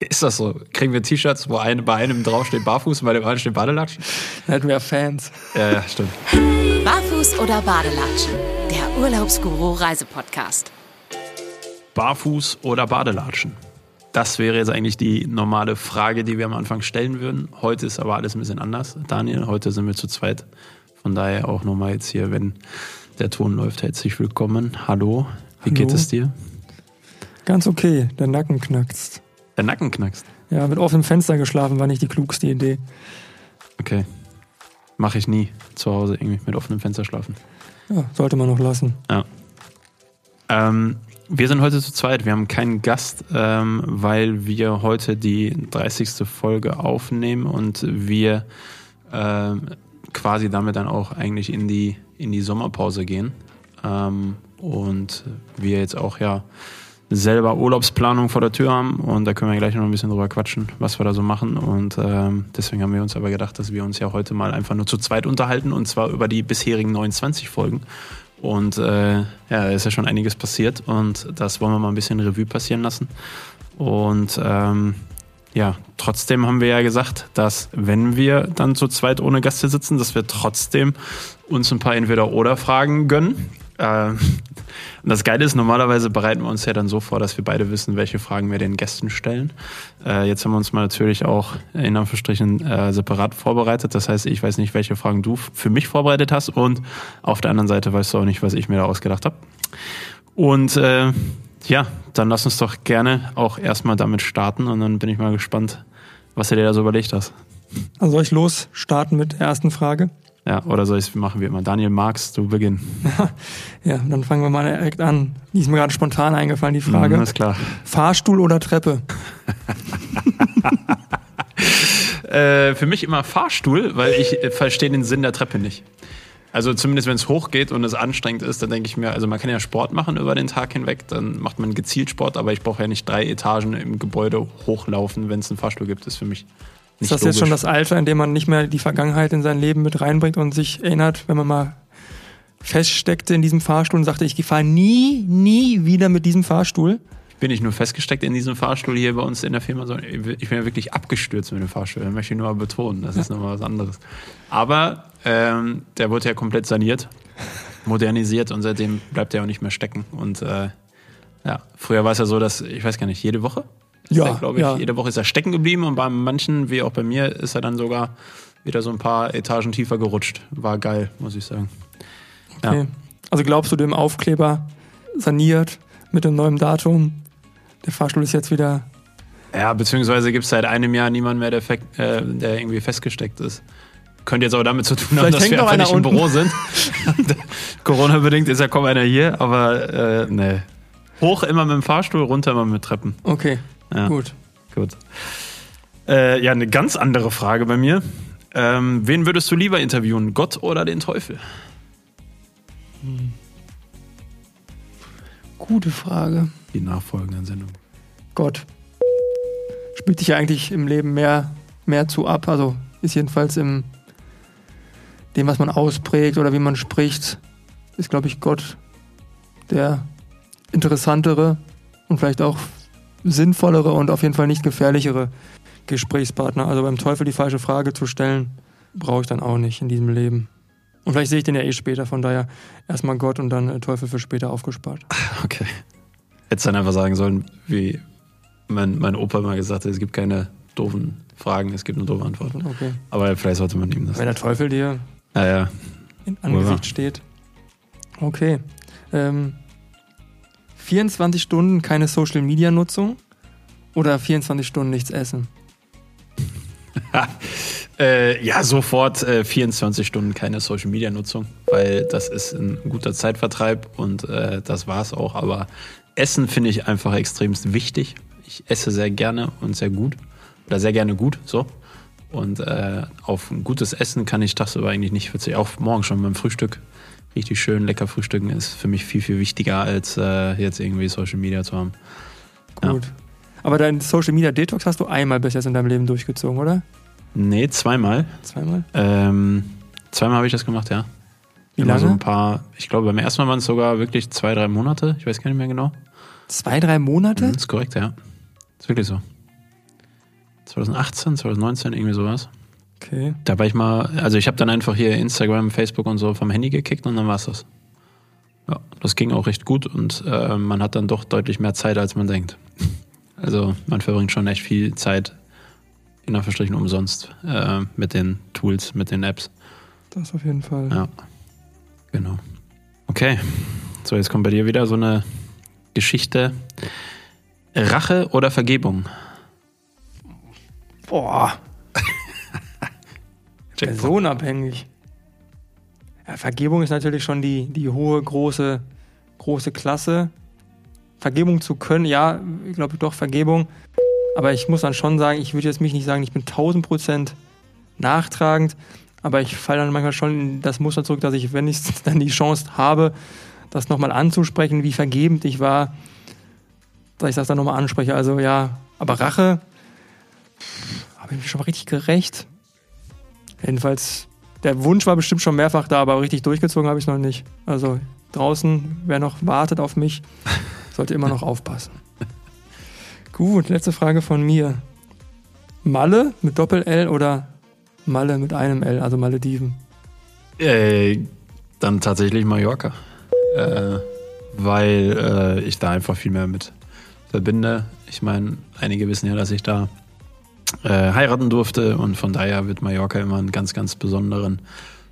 Ist das so? Kriegen wir T-Shirts, wo eine, bei einem draufsteht Barfuß und bei dem anderen steht Badelatschen? Dann hätten wir Fans. Ja, ja, stimmt. Barfuß oder Badelatschen? Der Urlaubsguru Reisepodcast. Barfuß oder Badelatschen? Das wäre jetzt eigentlich die normale Frage, die wir am Anfang stellen würden. Heute ist aber alles ein bisschen anders. Daniel, heute sind wir zu zweit. Von daher auch nochmal jetzt hier, wenn der Ton läuft, herzlich willkommen. Hallo, wie Hallo. geht es dir? Ganz okay, der Nacken knackst. Der Nacken knackst. Ja, mit offenem Fenster geschlafen war nicht die klugste Idee. Okay. Mache ich nie zu Hause irgendwie mit offenem Fenster schlafen. Ja, sollte man noch lassen. Ja. Ähm, wir sind heute zu zweit. Wir haben keinen Gast, ähm, weil wir heute die 30. Folge aufnehmen und wir ähm, quasi damit dann auch eigentlich in die, in die Sommerpause gehen. Ähm, und wir jetzt auch ja selber Urlaubsplanung vor der Tür haben und da können wir gleich noch ein bisschen drüber quatschen, was wir da so machen. Und ähm, deswegen haben wir uns aber gedacht, dass wir uns ja heute mal einfach nur zu zweit unterhalten und zwar über die bisherigen 29 Folgen. Und äh, ja, da ist ja schon einiges passiert und das wollen wir mal ein bisschen Revue passieren lassen. Und ähm, ja, trotzdem haben wir ja gesagt, dass wenn wir dann zu zweit ohne Gäste sitzen, dass wir trotzdem uns ein paar Entweder-Oder-Fragen gönnen. Äh, und das Geile ist, normalerweise bereiten wir uns ja dann so vor, dass wir beide wissen, welche Fragen wir den Gästen stellen. Äh, jetzt haben wir uns mal natürlich auch in Anführungsstrichen äh, separat vorbereitet. Das heißt, ich weiß nicht, welche Fragen du für mich vorbereitet hast und auf der anderen Seite weißt du auch nicht, was ich mir da ausgedacht habe. Und äh, ja, dann lass uns doch gerne auch erstmal damit starten und dann bin ich mal gespannt, was du dir da so überlegt hast. Also soll ich los starten mit der ersten Frage? Ja, oder soll ich es machen wie immer? Daniel, magst du beginnen? Ja, dann fangen wir mal direkt an. Die ist mir gerade spontan eingefallen, die Frage. Mhm, ist klar. Fahrstuhl oder Treppe? Äh, für mich immer Fahrstuhl, weil ich äh, verstehe den Sinn der Treppe nicht. Also zumindest wenn es hochgeht und es anstrengend ist, dann denke ich mir, also man kann ja Sport machen über den Tag hinweg, dann macht man gezielt Sport, aber ich brauche ja nicht drei Etagen im Gebäude hochlaufen, wenn es einen Fahrstuhl gibt, ist für mich Ist das jetzt schon logisch. das Alter, in dem man nicht mehr die Vergangenheit in sein Leben mit reinbringt und sich erinnert, wenn man mal feststeckte in diesem Fahrstuhl und sagte, ich fahre nie, nie wieder mit diesem Fahrstuhl? bin ich nur festgesteckt in diesem Fahrstuhl hier bei uns in der Firma, sondern ich bin ja wirklich abgestürzt mit dem Fahrstuhl. Das möchte ich nur mal betonen. Das ist nochmal was anderes. Aber ähm, der wurde ja komplett saniert, modernisiert und seitdem bleibt er auch nicht mehr stecken. Und äh, ja, früher war es ja so, dass, ich weiß gar nicht, jede Woche? Ja, glaube ich, ja. jede Woche ist er stecken geblieben und bei manchen, wie auch bei mir, ist er dann sogar wieder so ein paar Etagen tiefer gerutscht. War geil, muss ich sagen. Ja. Okay. Also glaubst du dem Aufkleber saniert mit dem neuen Datum? Der Fahrstuhl ist jetzt wieder. Ja, beziehungsweise gibt es seit einem Jahr niemanden mehr, der, äh, der irgendwie festgesteckt ist. Könnte jetzt auch damit zu tun haben, Vielleicht dass wir einfach nicht im unten. Büro sind. Corona-bedingt ist ja kaum einer hier, aber äh, nee. Hoch immer mit dem Fahrstuhl, runter immer mit Treppen. Okay, Ja, gut. gut. Äh, ja, eine ganz andere Frage bei mir. Ähm, wen würdest du lieber interviewen, Gott oder den Teufel? Gute Frage. Die nachfolgenden Sendungen. Gott. Spielt sich ja eigentlich im Leben mehr, mehr zu ab. Also ist jedenfalls im dem, was man ausprägt oder wie man spricht, ist, glaube ich, Gott der interessantere und vielleicht auch sinnvollere und auf jeden Fall nicht gefährlichere Gesprächspartner. Also beim Teufel die falsche Frage zu stellen, brauche ich dann auch nicht in diesem Leben. Und vielleicht sehe ich den ja eh später, von daher erstmal Gott und dann äh, Teufel für später aufgespart. Okay. Hättest dann einfach sagen sollen, wie mein, mein Opa mal gesagt hat, es gibt keine doofen Fragen, es gibt nur doofe Antworten. Okay. Aber vielleicht sollte man ihm das. Wenn der Teufel dir Naja, in. Angesicht steht. Okay. Ähm, 24 Stunden keine Social Media Nutzung oder 24 Stunden nichts essen? äh, ja, sofort äh, 24 Stunden keine Social Media Nutzung, weil das ist ein guter Zeitvertreib und äh, das war's auch. Aber Essen finde ich einfach extremst wichtig. Ich esse sehr gerne und sehr gut. Oder sehr gerne gut, so. Und äh, auf ein gutes Essen kann ich tagsüber eigentlich nicht verzichten. Auch morgen schon beim Frühstück. Richtig schön lecker frühstücken ist für mich viel, viel wichtiger, als äh, jetzt irgendwie Social Media zu haben. Ja. Gut. Aber dein Social Media Detox hast du einmal bis jetzt in deinem Leben durchgezogen, oder? Nee, zweimal. Zweimal? Ähm, zweimal habe ich das gemacht, ja. Wie Immer lange? so ein paar, ich glaube, beim ersten Mal waren es sogar wirklich zwei, drei Monate. Ich weiß gar nicht mehr genau. Zwei, drei Monate? Mhm, ist korrekt, ja. Ist wirklich so. 2018, 2019, irgendwie sowas. Okay. Da war ich mal, also ich habe dann einfach hier Instagram, Facebook und so vom Handy gekickt und dann war es das. Ja, das ging auch recht gut und äh, man hat dann doch deutlich mehr Zeit, als man denkt. Also man verbringt schon echt viel Zeit in Anführungsstrichen umsonst äh, mit den Tools, mit den Apps. Das auf jeden Fall. Ja, genau. Okay, so jetzt kommt bei dir wieder so eine Geschichte. Rache oder Vergebung? Boah, Jackpot. personenabhängig. Ja, Vergebung ist natürlich schon die, die hohe, große, große Klasse. Vergebung zu können, ja, ich glaube doch Vergebung. Aber ich muss dann schon sagen, ich würde jetzt mich nicht sagen, ich bin 1000 Prozent nachtragend. Aber ich falle dann manchmal schon in das Muster zurück, dass ich, wenn ich dann die Chance habe, das nochmal anzusprechen, wie vergebend ich war, dass ich das dann nochmal anspreche. Also ja, aber Rache, habe ich mich schon mal richtig gerecht. Jedenfalls, der Wunsch war bestimmt schon mehrfach da, aber richtig durchgezogen habe ich es noch nicht. Also draußen, wer noch wartet auf mich, sollte immer noch aufpassen. Gut, letzte Frage von mir. Malle mit Doppel-L oder Malle mit einem L, also Malediven? Äh, dann tatsächlich Mallorca. Äh, weil äh, ich da einfach viel mehr mit verbinde. Ich meine, einige wissen ja, dass ich da äh, heiraten durfte und von daher wird Mallorca immer einen ganz, ganz besonderen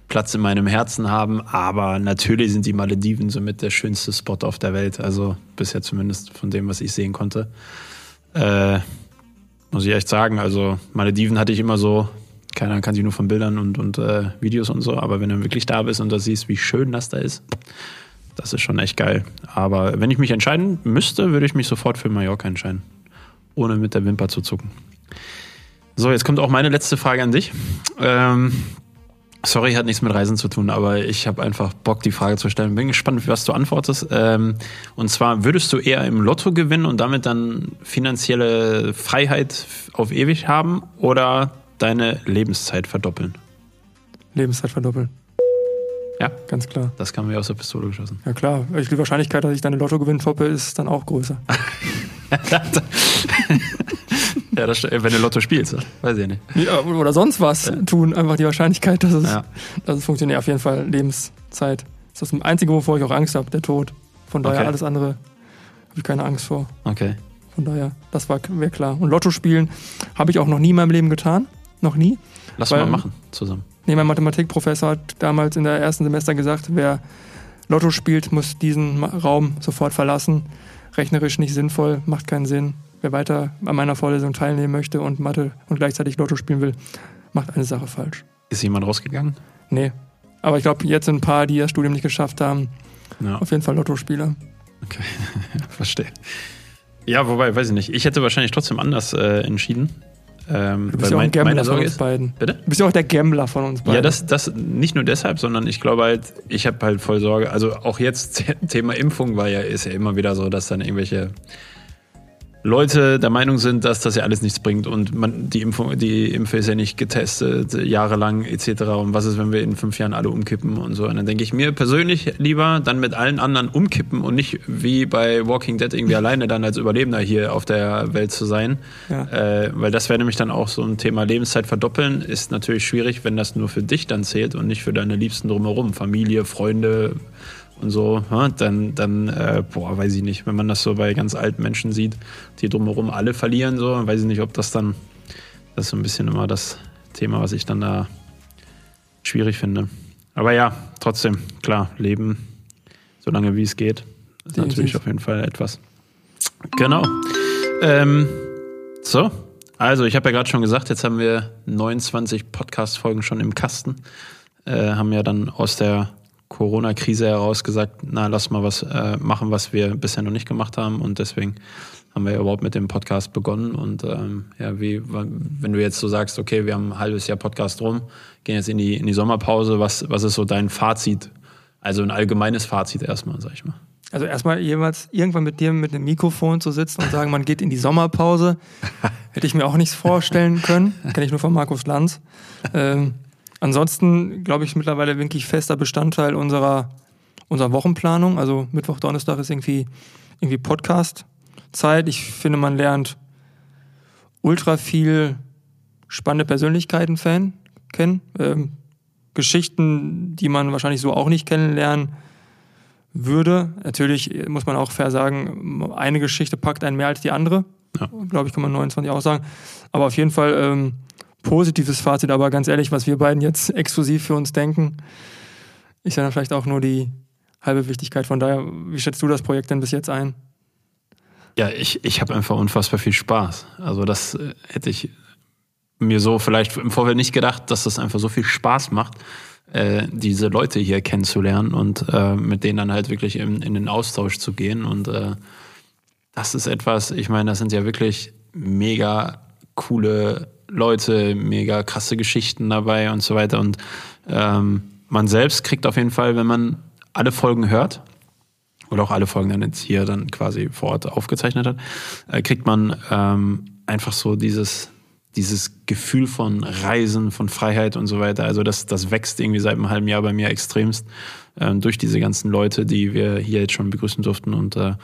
Platz in meinem Herzen haben. Aber natürlich sind die Malediven somit der schönste Spot auf der Welt. Also bisher zumindest von dem, was ich sehen konnte. Äh, muss ich echt sagen. Also Malediven hatte ich immer so, keiner kann sich nur von Bildern und, und äh, Videos und so, aber wenn du wirklich da bist und da siehst, wie schön das da ist, das ist schon echt geil. Aber wenn ich mich entscheiden müsste, würde ich mich sofort für Mallorca entscheiden. Ohne mit der Wimper zu zucken. So, jetzt kommt auch meine letzte Frage an dich. Ähm, sorry, hat nichts mit Reisen zu tun, aber ich habe einfach Bock, die Frage zu stellen. Bin gespannt, was du antwortest. Ähm, und zwar, würdest du eher im Lotto gewinnen und damit dann finanzielle Freiheit auf ewig haben oder deine Lebenszeit verdoppeln? Lebenszeit verdoppeln. Ja. Ganz klar. Das kam mir aus der Pistole geschossen. Ja klar, die Wahrscheinlichkeit, dass ich deine Lottogewinn toppe, ist dann auch größer. ja, das, wenn du Lotto spielst, weiß ich nicht. Ja, oder sonst was tun, einfach die Wahrscheinlichkeit, dass es, Ja. dass es funktioniert. Auf jeden Fall Lebenszeit. Das ist das Einzige, wovor ich auch Angst habe, der Tod. Von daher Okay. alles andere habe ich keine Angst vor. Okay. Von daher, das war wäre klar. Und Lotto spielen habe ich auch noch nie in meinem Leben getan. Noch nie. Lass Weil- mal machen zusammen. Nee, mein Mathematikprofessor hat damals in der ersten Semester gesagt, wer Lotto spielt, muss diesen Raum sofort verlassen. Rechnerisch nicht sinnvoll, macht keinen Sinn. Wer weiter an meiner Vorlesung teilnehmen möchte und Mathe und gleichzeitig Lotto spielen will, macht eine Sache falsch. Ist jemand rausgegangen? Nee. Aber ich glaube, jetzt sind ein paar, die das Studium nicht geschafft haben, Ja, auf jeden Fall Lottospieler. okay. Verstehe. Ja, wobei, weiß ich nicht. Ich hätte wahrscheinlich trotzdem anders äh, entschieden. Ähm, Du bist ja auch ein Gambler von uns ist. beiden. Bitte? Du bist ja auch der Gambler von uns beiden. Ja, das, das nicht nur deshalb, sondern ich glaube halt, ich habe halt voll Sorge. Also auch jetzt Thema Impfung war ja, ist ja immer wieder so, dass dann irgendwelche Leute der Meinung sind, dass das ja alles nichts bringt und man die Impfung, die Impfe ist ja nicht getestet jahrelang etc. Und was ist, wenn wir in fünf Jahren alle umkippen und so? Und dann denke ich mir persönlich lieber dann mit allen anderen umkippen und nicht wie bei Walking Dead irgendwie alleine dann als Überlebender hier auf der Welt zu sein. Ja. Äh, weil das wäre nämlich dann auch so ein Thema Lebenszeit verdoppeln, ist natürlich schwierig, wenn das nur für dich dann zählt und nicht für deine Liebsten drumherum, Familie, Freunde und so, dann, dann äh, boah, weiß ich nicht, wenn man das so bei ganz alten Menschen sieht, die drumherum alle verlieren, so, weiß ich nicht, ob das dann, das ist so ein bisschen immer das Thema, was ich dann da schwierig finde. Aber ja, trotzdem, klar, Leben, solange wie es geht, ist Definitiv. natürlich auf jeden Fall etwas. Genau. Ähm, so, also ich habe ja gerade schon gesagt, jetzt haben wir 29 Podcast-Folgen schon im Kasten. Äh, haben ja dann aus der Corona-Krise heraus gesagt, na, lass mal was äh, machen, was wir bisher noch nicht gemacht haben. Und deswegen haben wir ja überhaupt mit dem Podcast begonnen. Und ähm, ja, wie, wenn du jetzt so sagst, okay, wir haben ein halbes Jahr Podcast rum, gehen jetzt in die, in die Sommerpause, was, was ist so dein Fazit? Also ein allgemeines Fazit erstmal, sag ich mal. Also erstmal jeweils irgendwann mit dir mit einem Mikrofon zu sitzen und sagen, man geht in die Sommerpause, hätte ich mir auch nichts vorstellen können. Kenne ich nur von Markus Lanz. Ähm, ansonsten glaube ich mittlerweile wirklich fester Bestandteil unserer, unserer Wochenplanung. Also Mittwoch, Donnerstag ist irgendwie, irgendwie Podcast-Zeit. Ich finde, man lernt ultra viel spannende Persönlichkeiten fan, kennen. Ähm, Geschichten, die man wahrscheinlich so auch nicht kennenlernen würde. Natürlich muss man auch fair sagen, eine Geschichte packt einen mehr als die andere. Ja. Glaube ich, kann man 29 auch sagen. Aber auf jeden Fall ähm, positives Fazit. Aber ganz ehrlich, was wir beiden jetzt exklusiv für uns denken, ist ja dann vielleicht auch nur die halbe Wichtigkeit. Von daher, wie schätzt du das Projekt denn bis jetzt ein? Ja, ich, ich habe einfach unfassbar viel Spaß. Also das äh, hätte ich mir so vielleicht im Vorfeld nicht gedacht, dass das einfach so viel Spaß macht, äh, diese Leute hier kennenzulernen und äh, mit denen dann halt wirklich in, in den Austausch zu gehen. Und äh, das ist etwas, ich meine, das sind ja wirklich mega coole Leute, mega krasse Geschichten dabei und so weiter. Und ähm, man selbst kriegt auf jeden Fall, wenn man alle Folgen hört, oder auch alle Folgen dann jetzt hier dann quasi vor Ort aufgezeichnet hat, äh, kriegt man ähm, einfach so dieses, dieses Gefühl von Reisen, von Freiheit und so weiter. Also das, das wächst irgendwie seit einem halben Jahr bei mir extremst äh, durch diese ganzen Leute, die wir hier jetzt schon begrüßen durften. Und äh,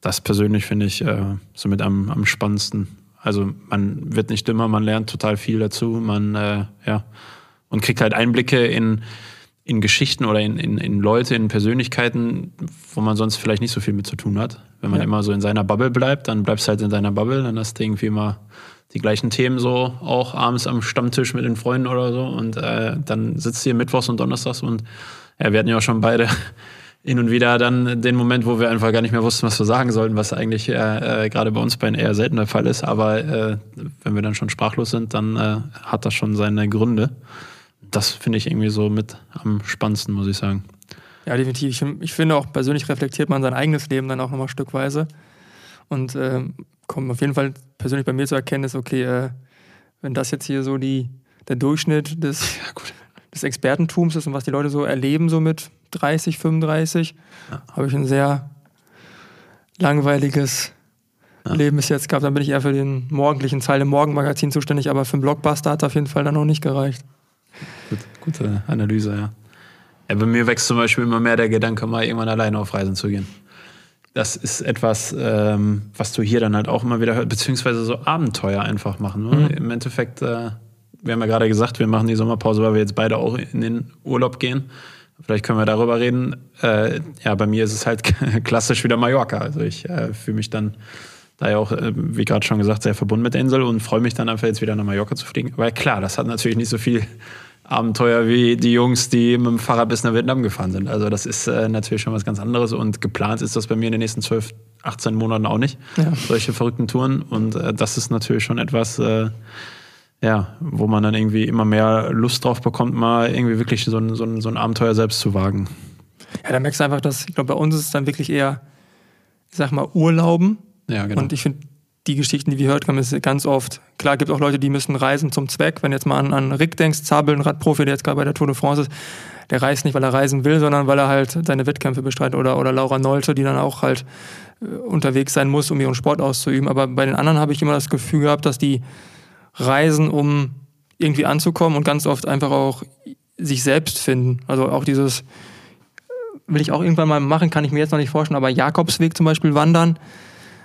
das persönlich finde ich äh, somit am, am spannendsten. Also man wird nicht dümmer, man lernt total viel dazu, man äh, ja und kriegt halt Einblicke in in Geschichten oder in, in, in Leute, in Persönlichkeiten, wo man sonst vielleicht nicht so viel mit zu tun hat. Wenn man Ja. immer so in seiner Bubble bleibt, dann bleibst du halt in deiner Bubble, dann hast du irgendwie immer die gleichen Themen so, auch abends am Stammtisch mit den Freunden oder so. Und äh, dann sitzt ihr mittwochs und donnerstags und ja, wir hatten ja auch schon beide hin und wieder dann den Moment, wo wir einfach gar nicht mehr wussten, was wir sagen sollten, was eigentlich äh, äh, gerade bei uns beiden eher selten der Fall ist. Aber äh, wenn wir dann schon sprachlos sind, dann äh, hat das schon seine Gründe. Das finde ich irgendwie so mit am spannendsten, muss ich sagen. Ja, definitiv. Ich, ich finde auch persönlich reflektiert man sein eigenes Leben dann auch nochmal stückweise. Und ähm, kommt auf jeden Fall persönlich bei mir zur Erkenntnis, okay, äh, wenn das jetzt hier so die, der Durchschnitt des, Ja, gut. Des Expertentums ist und was die Leute so erleben, so mit 30, 35, Ja. habe ich ein sehr langweiliges Ja. Leben bis jetzt gehabt. Dann bin ich eher für den morgendlichen Teil im Morgenmagazin zuständig, aber für einen Blockbuster hat es auf jeden Fall dann noch nicht gereicht. Gut, gute Analyse, ja. ja. Bei mir wächst zum Beispiel immer mehr der Gedanke, mal irgendwann alleine auf Reisen zu gehen. Das ist etwas, ähm, was du hier dann halt auch immer wieder hörst, beziehungsweise so Abenteuer einfach machen. Ne? Mhm. Im Endeffekt, äh, wir haben ja gerade gesagt, wir machen die Sommerpause, weil wir jetzt beide auch in den Urlaub gehen. Vielleicht können wir darüber reden. Äh, ja, bei mir ist es halt klassisch wieder Mallorca. Also ich äh, fühle mich dann da ja auch, äh, wie gerade schon gesagt, sehr verbunden mit der Insel und freue mich dann einfach jetzt wieder nach Mallorca zu fliegen. Weil klar, das hat natürlich nicht so viel Abenteuer wie die Jungs, die mit dem Fahrrad bis nach Vietnam gefahren sind. Also das ist äh, natürlich schon was ganz anderes und geplant ist das bei mir in den nächsten 12, 18 Monaten auch nicht. Ja. Solche verrückten Touren und äh, das ist natürlich schon etwas, äh, ja, wo man dann irgendwie immer mehr Lust drauf bekommt, mal irgendwie wirklich so ein, so ein, so ein Abenteuer selbst zu wagen. Ja, da merkst du einfach, dass, ich glaube, bei uns ist es dann wirklich eher, ich sag mal, Urlauben. Ja, genau. Und ich finde, die Geschichten, die wir hört haben, ist ganz oft, klar, gibt auch Leute, die müssen reisen zum Zweck. Wenn du jetzt mal an, an Rick denkst, Zabel, ein Radprofi, der jetzt gerade bei der Tour de France ist, der reist nicht, weil er reisen will, sondern weil er halt seine Wettkämpfe bestreitet. Oder, oder Laura Nolte, die dann auch halt äh, unterwegs sein muss, um ihren Sport auszuüben. Aber bei den anderen habe ich immer das Gefühl gehabt, dass die reisen, um irgendwie anzukommen und ganz oft einfach auch sich selbst finden. Also auch dieses, will ich auch irgendwann mal machen, kann ich mir jetzt noch nicht vorstellen, aber Jakobsweg zum Beispiel wandern,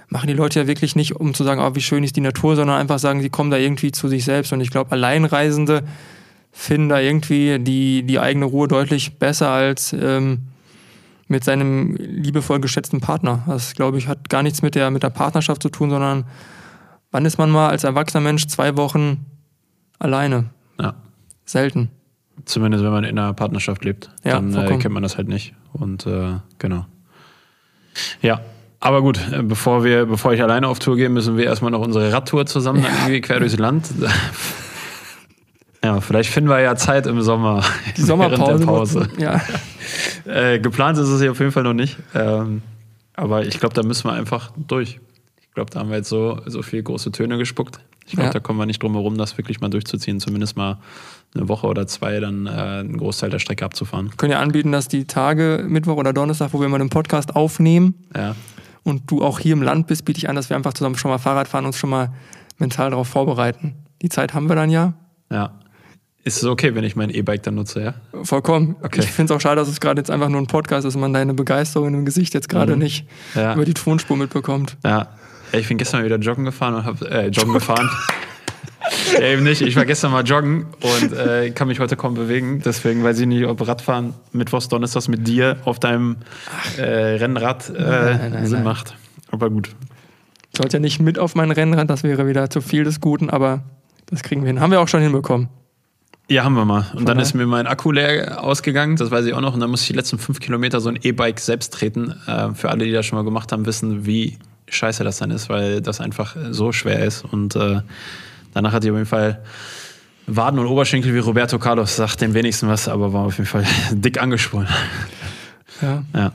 machen die Leute ja wirklich nicht, um zu sagen, oh, wie schön ist die Natur, sondern einfach sagen, sie kommen da irgendwie zu sich selbst. Und ich glaube, Alleinreisende finden da irgendwie die, die eigene Ruhe deutlich besser als ähm, mit seinem liebevoll geschätzten Partner. Das, glaube ich, hat gar nichts mit der, mit der Partnerschaft zu tun, sondern wann ist man mal als erwachsener Mensch zwei Wochen alleine? ja. Selten. Zumindest wenn man in einer Partnerschaft lebt, Ja, dann äh, kennt man das halt nicht. Und äh, genau. Ja, aber gut, äh, bevor wir, bevor ich alleine auf Tour gehe, müssen wir erstmal noch unsere Radtour zusammen irgendwie quer durchs Land. Ja, vielleicht finden wir ja Zeit im Sommer. Die Sommerpause. Pause. Ja. Äh, geplant ist es hier auf jeden Fall noch nicht. Ähm, aber ich glaube, da müssen wir einfach durch. Ich glaube, da haben wir jetzt so, so viel große Töne gespuckt. Ich glaube, Ja. da kommen wir nicht drum herum, das wirklich mal durchzuziehen. Zumindest mal eine Woche oder zwei dann äh, einen Großteil der Strecke abzufahren. können ja anbieten, dass die Tage, Mittwoch oder Donnerstag, wo wir mal den Podcast aufnehmen Ja, und du auch hier im Land bist, biete ich an, dass wir einfach zusammen schon mal Fahrrad fahren und uns schon mal mental darauf vorbereiten. Die Zeit haben wir dann ja. ja. Ist es okay, wenn ich mein E-Bike dann nutze, ja? Vollkommen. Okay. Ich finde es auch schade, dass es gerade jetzt einfach nur ein Podcast ist und man deine Begeisterung im Gesicht jetzt gerade Mhm. nicht Ja. über die Tonspur mitbekommt. Ja. Ich bin gestern mal wieder joggen gefahren und hab, äh, joggen gefahren. ja, eben nicht. Ich war gestern mal joggen und äh, kann mich heute kaum bewegen. Deswegen weiß ich nicht, ob Radfahren Mittwochs, Donnerstags mit dir auf deinem äh, Rennrad äh, Nein, nein, Sinn nein. macht. Aber gut. Sollte ja nicht mit auf mein Rennrad, das wäre wieder zu viel des Guten, aber das kriegen wir hin. Haben wir auch schon hinbekommen. Ja, haben wir mal. Und dann daher- ist mir mein Akku leer ausgegangen, das weiß ich auch noch. Und dann musste ich die letzten fünf Kilometer so ein E-Bike selbst treten. Äh, für alle, die das schon mal gemacht haben, wissen, wie scheiße das dann ist, weil das einfach so schwer ist. Und äh, danach hatte ich auf jeden Fall Waden und Oberschenkel wie Roberto Carlos, sagt dem wenigsten was, aber war auf jeden Fall dick angeschwollen. Ja. Ja.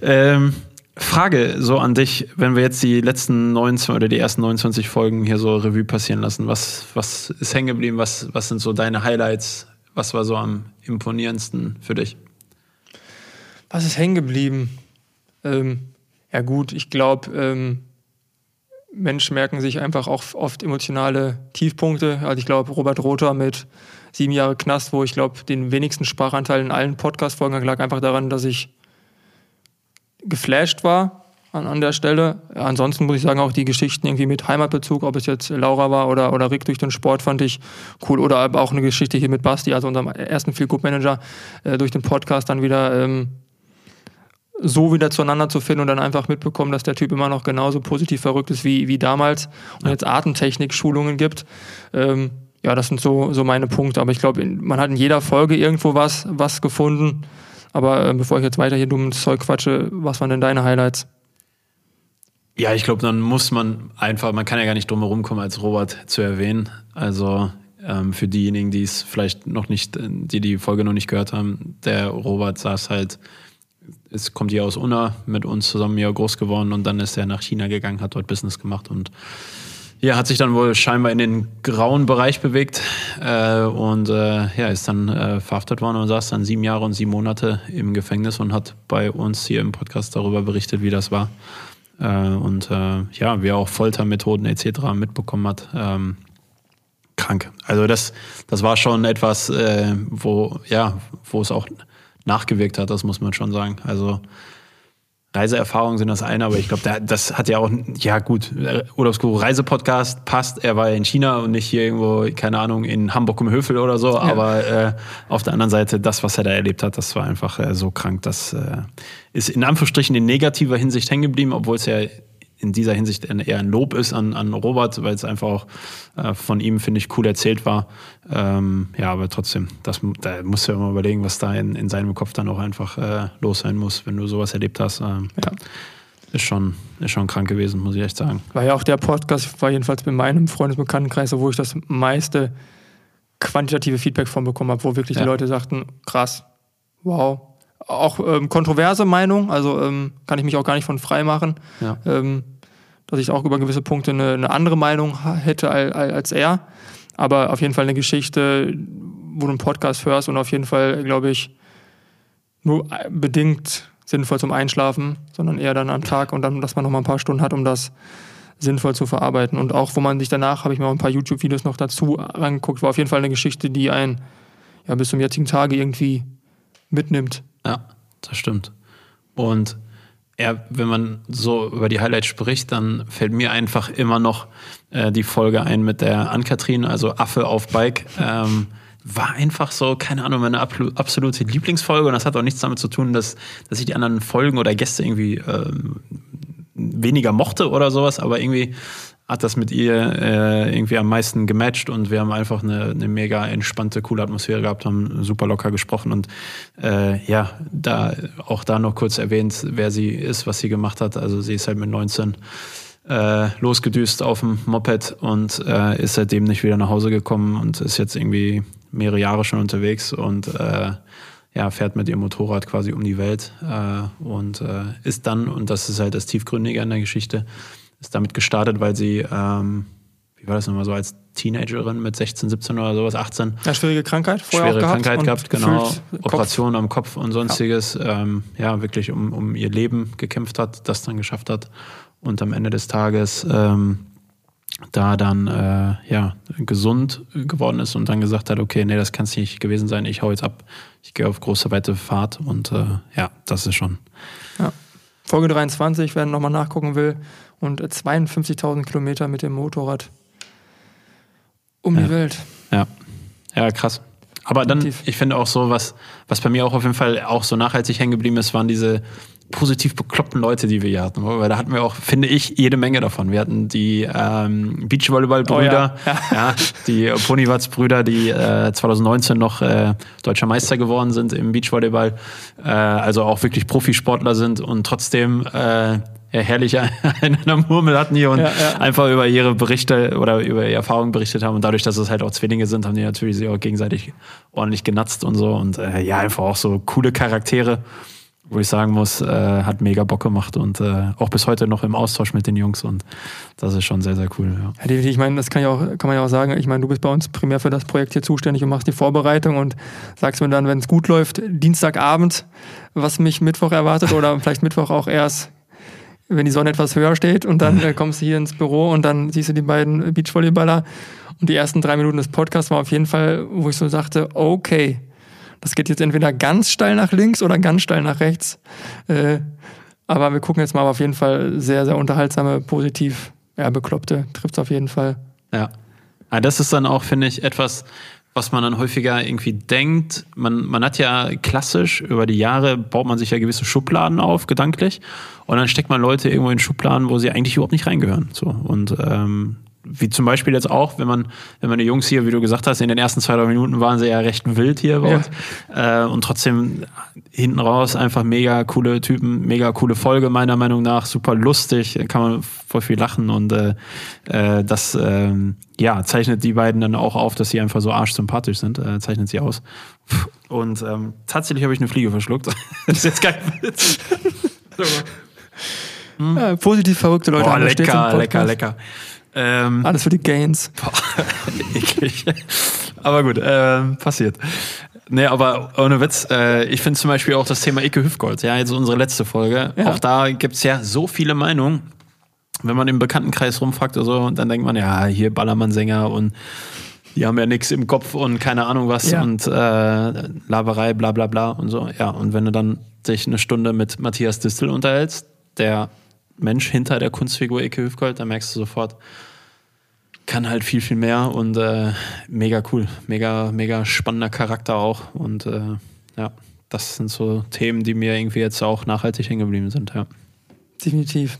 Ähm, Frage so an dich, wenn wir jetzt die letzten 29 oder die ersten 29 Folgen hier so Revue passieren lassen, was, was ist hängen geblieben? Was, was sind so deine Highlights? Was war so am imponierendsten für dich? Was ist hängen geblieben? Ähm, ja gut, ich glaube, ähm, Menschen merken sich einfach auch oft emotionale Tiefpunkte. Also ich glaube, Robert Rother mit sieben Jahre Knast, wo ich glaube, den wenigsten Sprachanteil in allen Podcast-Folgen lag einfach daran, dass ich geflasht war an, an der Stelle. Ansonsten muss ich sagen, auch die Geschichten irgendwie mit Heimatbezug, ob es jetzt Laura war oder, oder Rick durch den Sport, fand ich cool. Oder aber auch eine Geschichte hier mit Basti, also unserem ersten Feel Good Manager, äh, durch den Podcast dann wieder ähm, so wieder zueinander zu finden und dann einfach mitbekommen, dass der Typ immer noch genauso positiv verrückt ist wie, wie damals und jetzt Atemtechnik-Schulungen gibt. Ähm, ja, das sind so, so meine Punkte. Aber ich glaube, man hat in jeder Folge irgendwo was, was gefunden. Aber äh, bevor ich jetzt weiter hier dummes Zeug quatsche, was waren denn deine Highlights? Ja, ich glaube, dann muss man einfach, man kann ja gar nicht drum herum kommen, als Robert zu erwähnen. Also ähm, für diejenigen, die es vielleicht noch nicht, die die Folge noch nicht gehört haben, der Robert saß halt, es kommt hier aus Unna, mit uns zusammen hier groß geworden und dann ist er nach China gegangen, hat dort Business gemacht und ja, hat sich dann wohl scheinbar in den grauen Bereich bewegt äh, und äh, ja, ist dann äh, verhaftet worden und saß dann sieben Jahre und sieben Monate im Gefängnis und hat bei uns hier im Podcast darüber berichtet, wie das war. Äh, und äh, ja, wie er auch Foltermethoden etc. mitbekommen hat. Ähm, krank. Also das, das war schon etwas, äh, wo, ja, wo es auch nachgewirkt hat, das muss man schon sagen. Also Reiseerfahrungen sind das eine, aber ich glaube, da- das hat ja auch, ja gut, äh, Urlaubsguru Reisepodcast passt. Er war ja in China und nicht hier irgendwo, keine Ahnung, in Hamburg im Höfel oder so. Aber äh, auf der anderen Seite, das, was er da erlebt hat, das war einfach äh, so krank. Das äh, ist in Anführungsstrichen in negativer Hinsicht hängen geblieben, obwohl es ja in dieser Hinsicht eher ein Lob ist an, an Robert, weil es einfach auch äh, von ihm, finde ich, cool erzählt war. Ähm, ja, aber trotzdem, das, da musst du ja immer überlegen, was da in, in seinem Kopf dann auch einfach äh, los sein muss, wenn du sowas erlebt hast. Ähm, Ja. ist, schon, ist schon krank gewesen, muss ich echt sagen. War ja auch der Podcast, war jedenfalls bei meinem Freundesbekanntenkreis, wo ich das meiste quantitative Feedback von bekommen habe, wo wirklich Ja. die Leute sagten, krass, wow. Auch ähm, kontroverse Meinung, also ähm, kann ich mich auch gar nicht von frei machen, Ja. ähm, dass ich auch über gewisse Punkte eine, eine andere Meinung hätte als, als er. Aber auf jeden Fall eine Geschichte, wo du einen Podcast hörst und auf jeden Fall, glaube ich, nur bedingt sinnvoll zum Einschlafen, sondern eher dann am Tag und dann, dass man noch mal ein paar Stunden hat, um das sinnvoll zu verarbeiten. Und auch, wo man sich danach, habe ich mir auch ein paar YouTube-Videos noch dazu angeguckt, war auf jeden Fall eine Geschichte, die einen ja, bis zum jetzigen Tage irgendwie mitnimmt. Ja, das stimmt. Und ja, wenn man so über die Highlights spricht, dann fällt mir einfach immer noch äh, die Folge ein mit der Ann-Kathrin, also Affe auf Bike. Ähm, war einfach so, keine Ahnung, meine absolute Lieblingsfolge und das hat auch nichts damit zu tun, dass, dass ich die anderen Folgen oder Gäste irgendwie ähm, weniger mochte oder sowas, aber irgendwie hat das mit ihr äh, irgendwie am meisten gematcht und wir haben einfach eine, eine mega entspannte, coole Atmosphäre gehabt, haben super locker gesprochen und äh, ja, da auch da noch kurz erwähnt, wer sie ist, was sie gemacht hat. Also sie ist halt mit 19 äh, losgedüst auf dem Moped und äh, ist seitdem nicht wieder nach Hause gekommen und ist jetzt irgendwie mehrere Jahre schon unterwegs und äh, ja, fährt mit ihrem Motorrad quasi um die Welt äh, und äh, ist dann, und das ist halt das Tiefgründige an der Geschichte, ist damit gestartet, weil sie, ähm, wie war das nochmal so, als Teenagerin mit 16, 17 oder sowas, 18, Ja, schwierige Krankheit vorher schwere. Krankheit gehabt, genau, gefühlt Kopf- Operation am Kopf und sonstiges, ja, ähm, ja wirklich um, um ihr Leben gekämpft hat, das dann geschafft hat und am Ende des Tages ähm, da dann äh, ja gesund geworden ist und dann gesagt hat, okay, nee, das kann es nicht gewesen sein, ich hau jetzt ab, ich gehe auf große weite Fahrt und äh, ja, das ist schon Ja. Folge 23, wer nochmal nachgucken will. Und äh, 52.000 Kilometer mit dem Motorrad um Ja. die Welt. Ja. Ja, krass. Aber dann, ich finde auch so, was, was bei mir auch auf jeden Fall auch so nachhaltig hängen geblieben ist, waren diese positiv bekloppten Leute, die wir hier hatten. Weil da hatten wir auch, finde ich, jede Menge davon. Wir hatten die ähm, Beachvolleyball-Brüder, Oh ja. ja. die Ponywatz-Brüder, die äh, 2019 noch äh, deutscher Meister geworden sind im Beachvolleyball. Äh, also auch wirklich Profisportler sind und trotzdem äh, herrlich an der Murmel hatten hier und Ja, ja. einfach über ihre Berichte oder über ihre Erfahrungen berichtet haben. Und dadurch, dass es halt auch Zwillinge sind, haben die natürlich sich auch gegenseitig ordentlich genatzt und so. Und äh, ja, einfach auch so coole Charaktere, wo ich sagen muss, äh, hat mega Bock gemacht und äh, auch bis heute noch im Austausch mit den Jungs. Und das ist schon sehr, sehr cool. Ja. Ja. Ich meine, das kann, ich auch, kann man ja auch sagen. Ich meine, du bist bei uns primär für das Projekt hier zuständig und machst die Vorbereitung und sagst mir dann, wenn es gut läuft, Dienstagabend, was mich Mittwoch erwartet oder vielleicht Mittwoch auch erst, wenn die Sonne etwas höher steht und dann äh, kommst du hier ins Büro und dann siehst du die beiden Beachvolleyballer und die ersten drei Minuten des Podcasts war auf jeden Fall, wo ich so sagte, okay, das geht jetzt entweder ganz steil nach links oder ganz steil nach rechts. Äh, aber wir gucken jetzt mal auf jeden Fall sehr, sehr unterhaltsame, positiv, ja, bekloppte, trifft es auf jeden Fall. Ja. Aber das ist dann auch, finde ich, etwas, was man dann häufiger irgendwie denkt. Man, man hat ja klassisch über die Jahre baut man sich ja gewisse Schubladen auf, gedanklich. Und dann steckt man Leute irgendwo in Schubladen, wo sie eigentlich überhaupt nicht reingehören. So. Und ähm, wie zum Beispiel jetzt auch, wenn man, wenn man die Jungs hier, wie du gesagt hast, in den ersten zwei, drei Minuten waren sie ja recht wild hier bei Ja. uns. Äh, und trotzdem hinten raus einfach mega coole Typen, mega coole Folge meiner Meinung nach, super lustig, kann man voll viel lachen und äh, äh, das ähm, ja, zeichnet die beiden dann auch auf, dass sie einfach so arschsympathisch sind, äh, zeichnet sie aus. Und ähm, tatsächlich habe ich eine Fliege verschluckt. das ist jetzt kein Witz. Ja, positiv verrückte Leute. Boah, lecker, Podcast. lecker, lecker. Ähm, Alles für die Gains. Boah, eklig. Aber gut, ähm, passiert. Nee, aber ohne Witz, äh, ich finde zum Beispiel auch das Thema Icke Hüfgold, ja, jetzt unsere letzte Folge. Ja. Auch da gibt's ja so viele Meinungen. Wenn man im Bekanntenkreis rumfragt oder so, dann denkt man, ja, hier Ballermann-Sänger und die haben ja nichts im Kopf und keine Ahnung was Ja. und äh, Laberei, bla bla bla und so. Ja, und wenn du dann dich eine Stunde mit Matthias Distel unterhältst, der Mensch hinter der Kunstfigur Icke Hüfgold, dann merkst du sofort, kann halt viel, viel mehr und äh, mega cool. Mega, mega spannender Charakter auch. Und äh, ja, das sind so Themen, die mir irgendwie jetzt auch nachhaltig hängen geblieben sind, ja. Definitiv.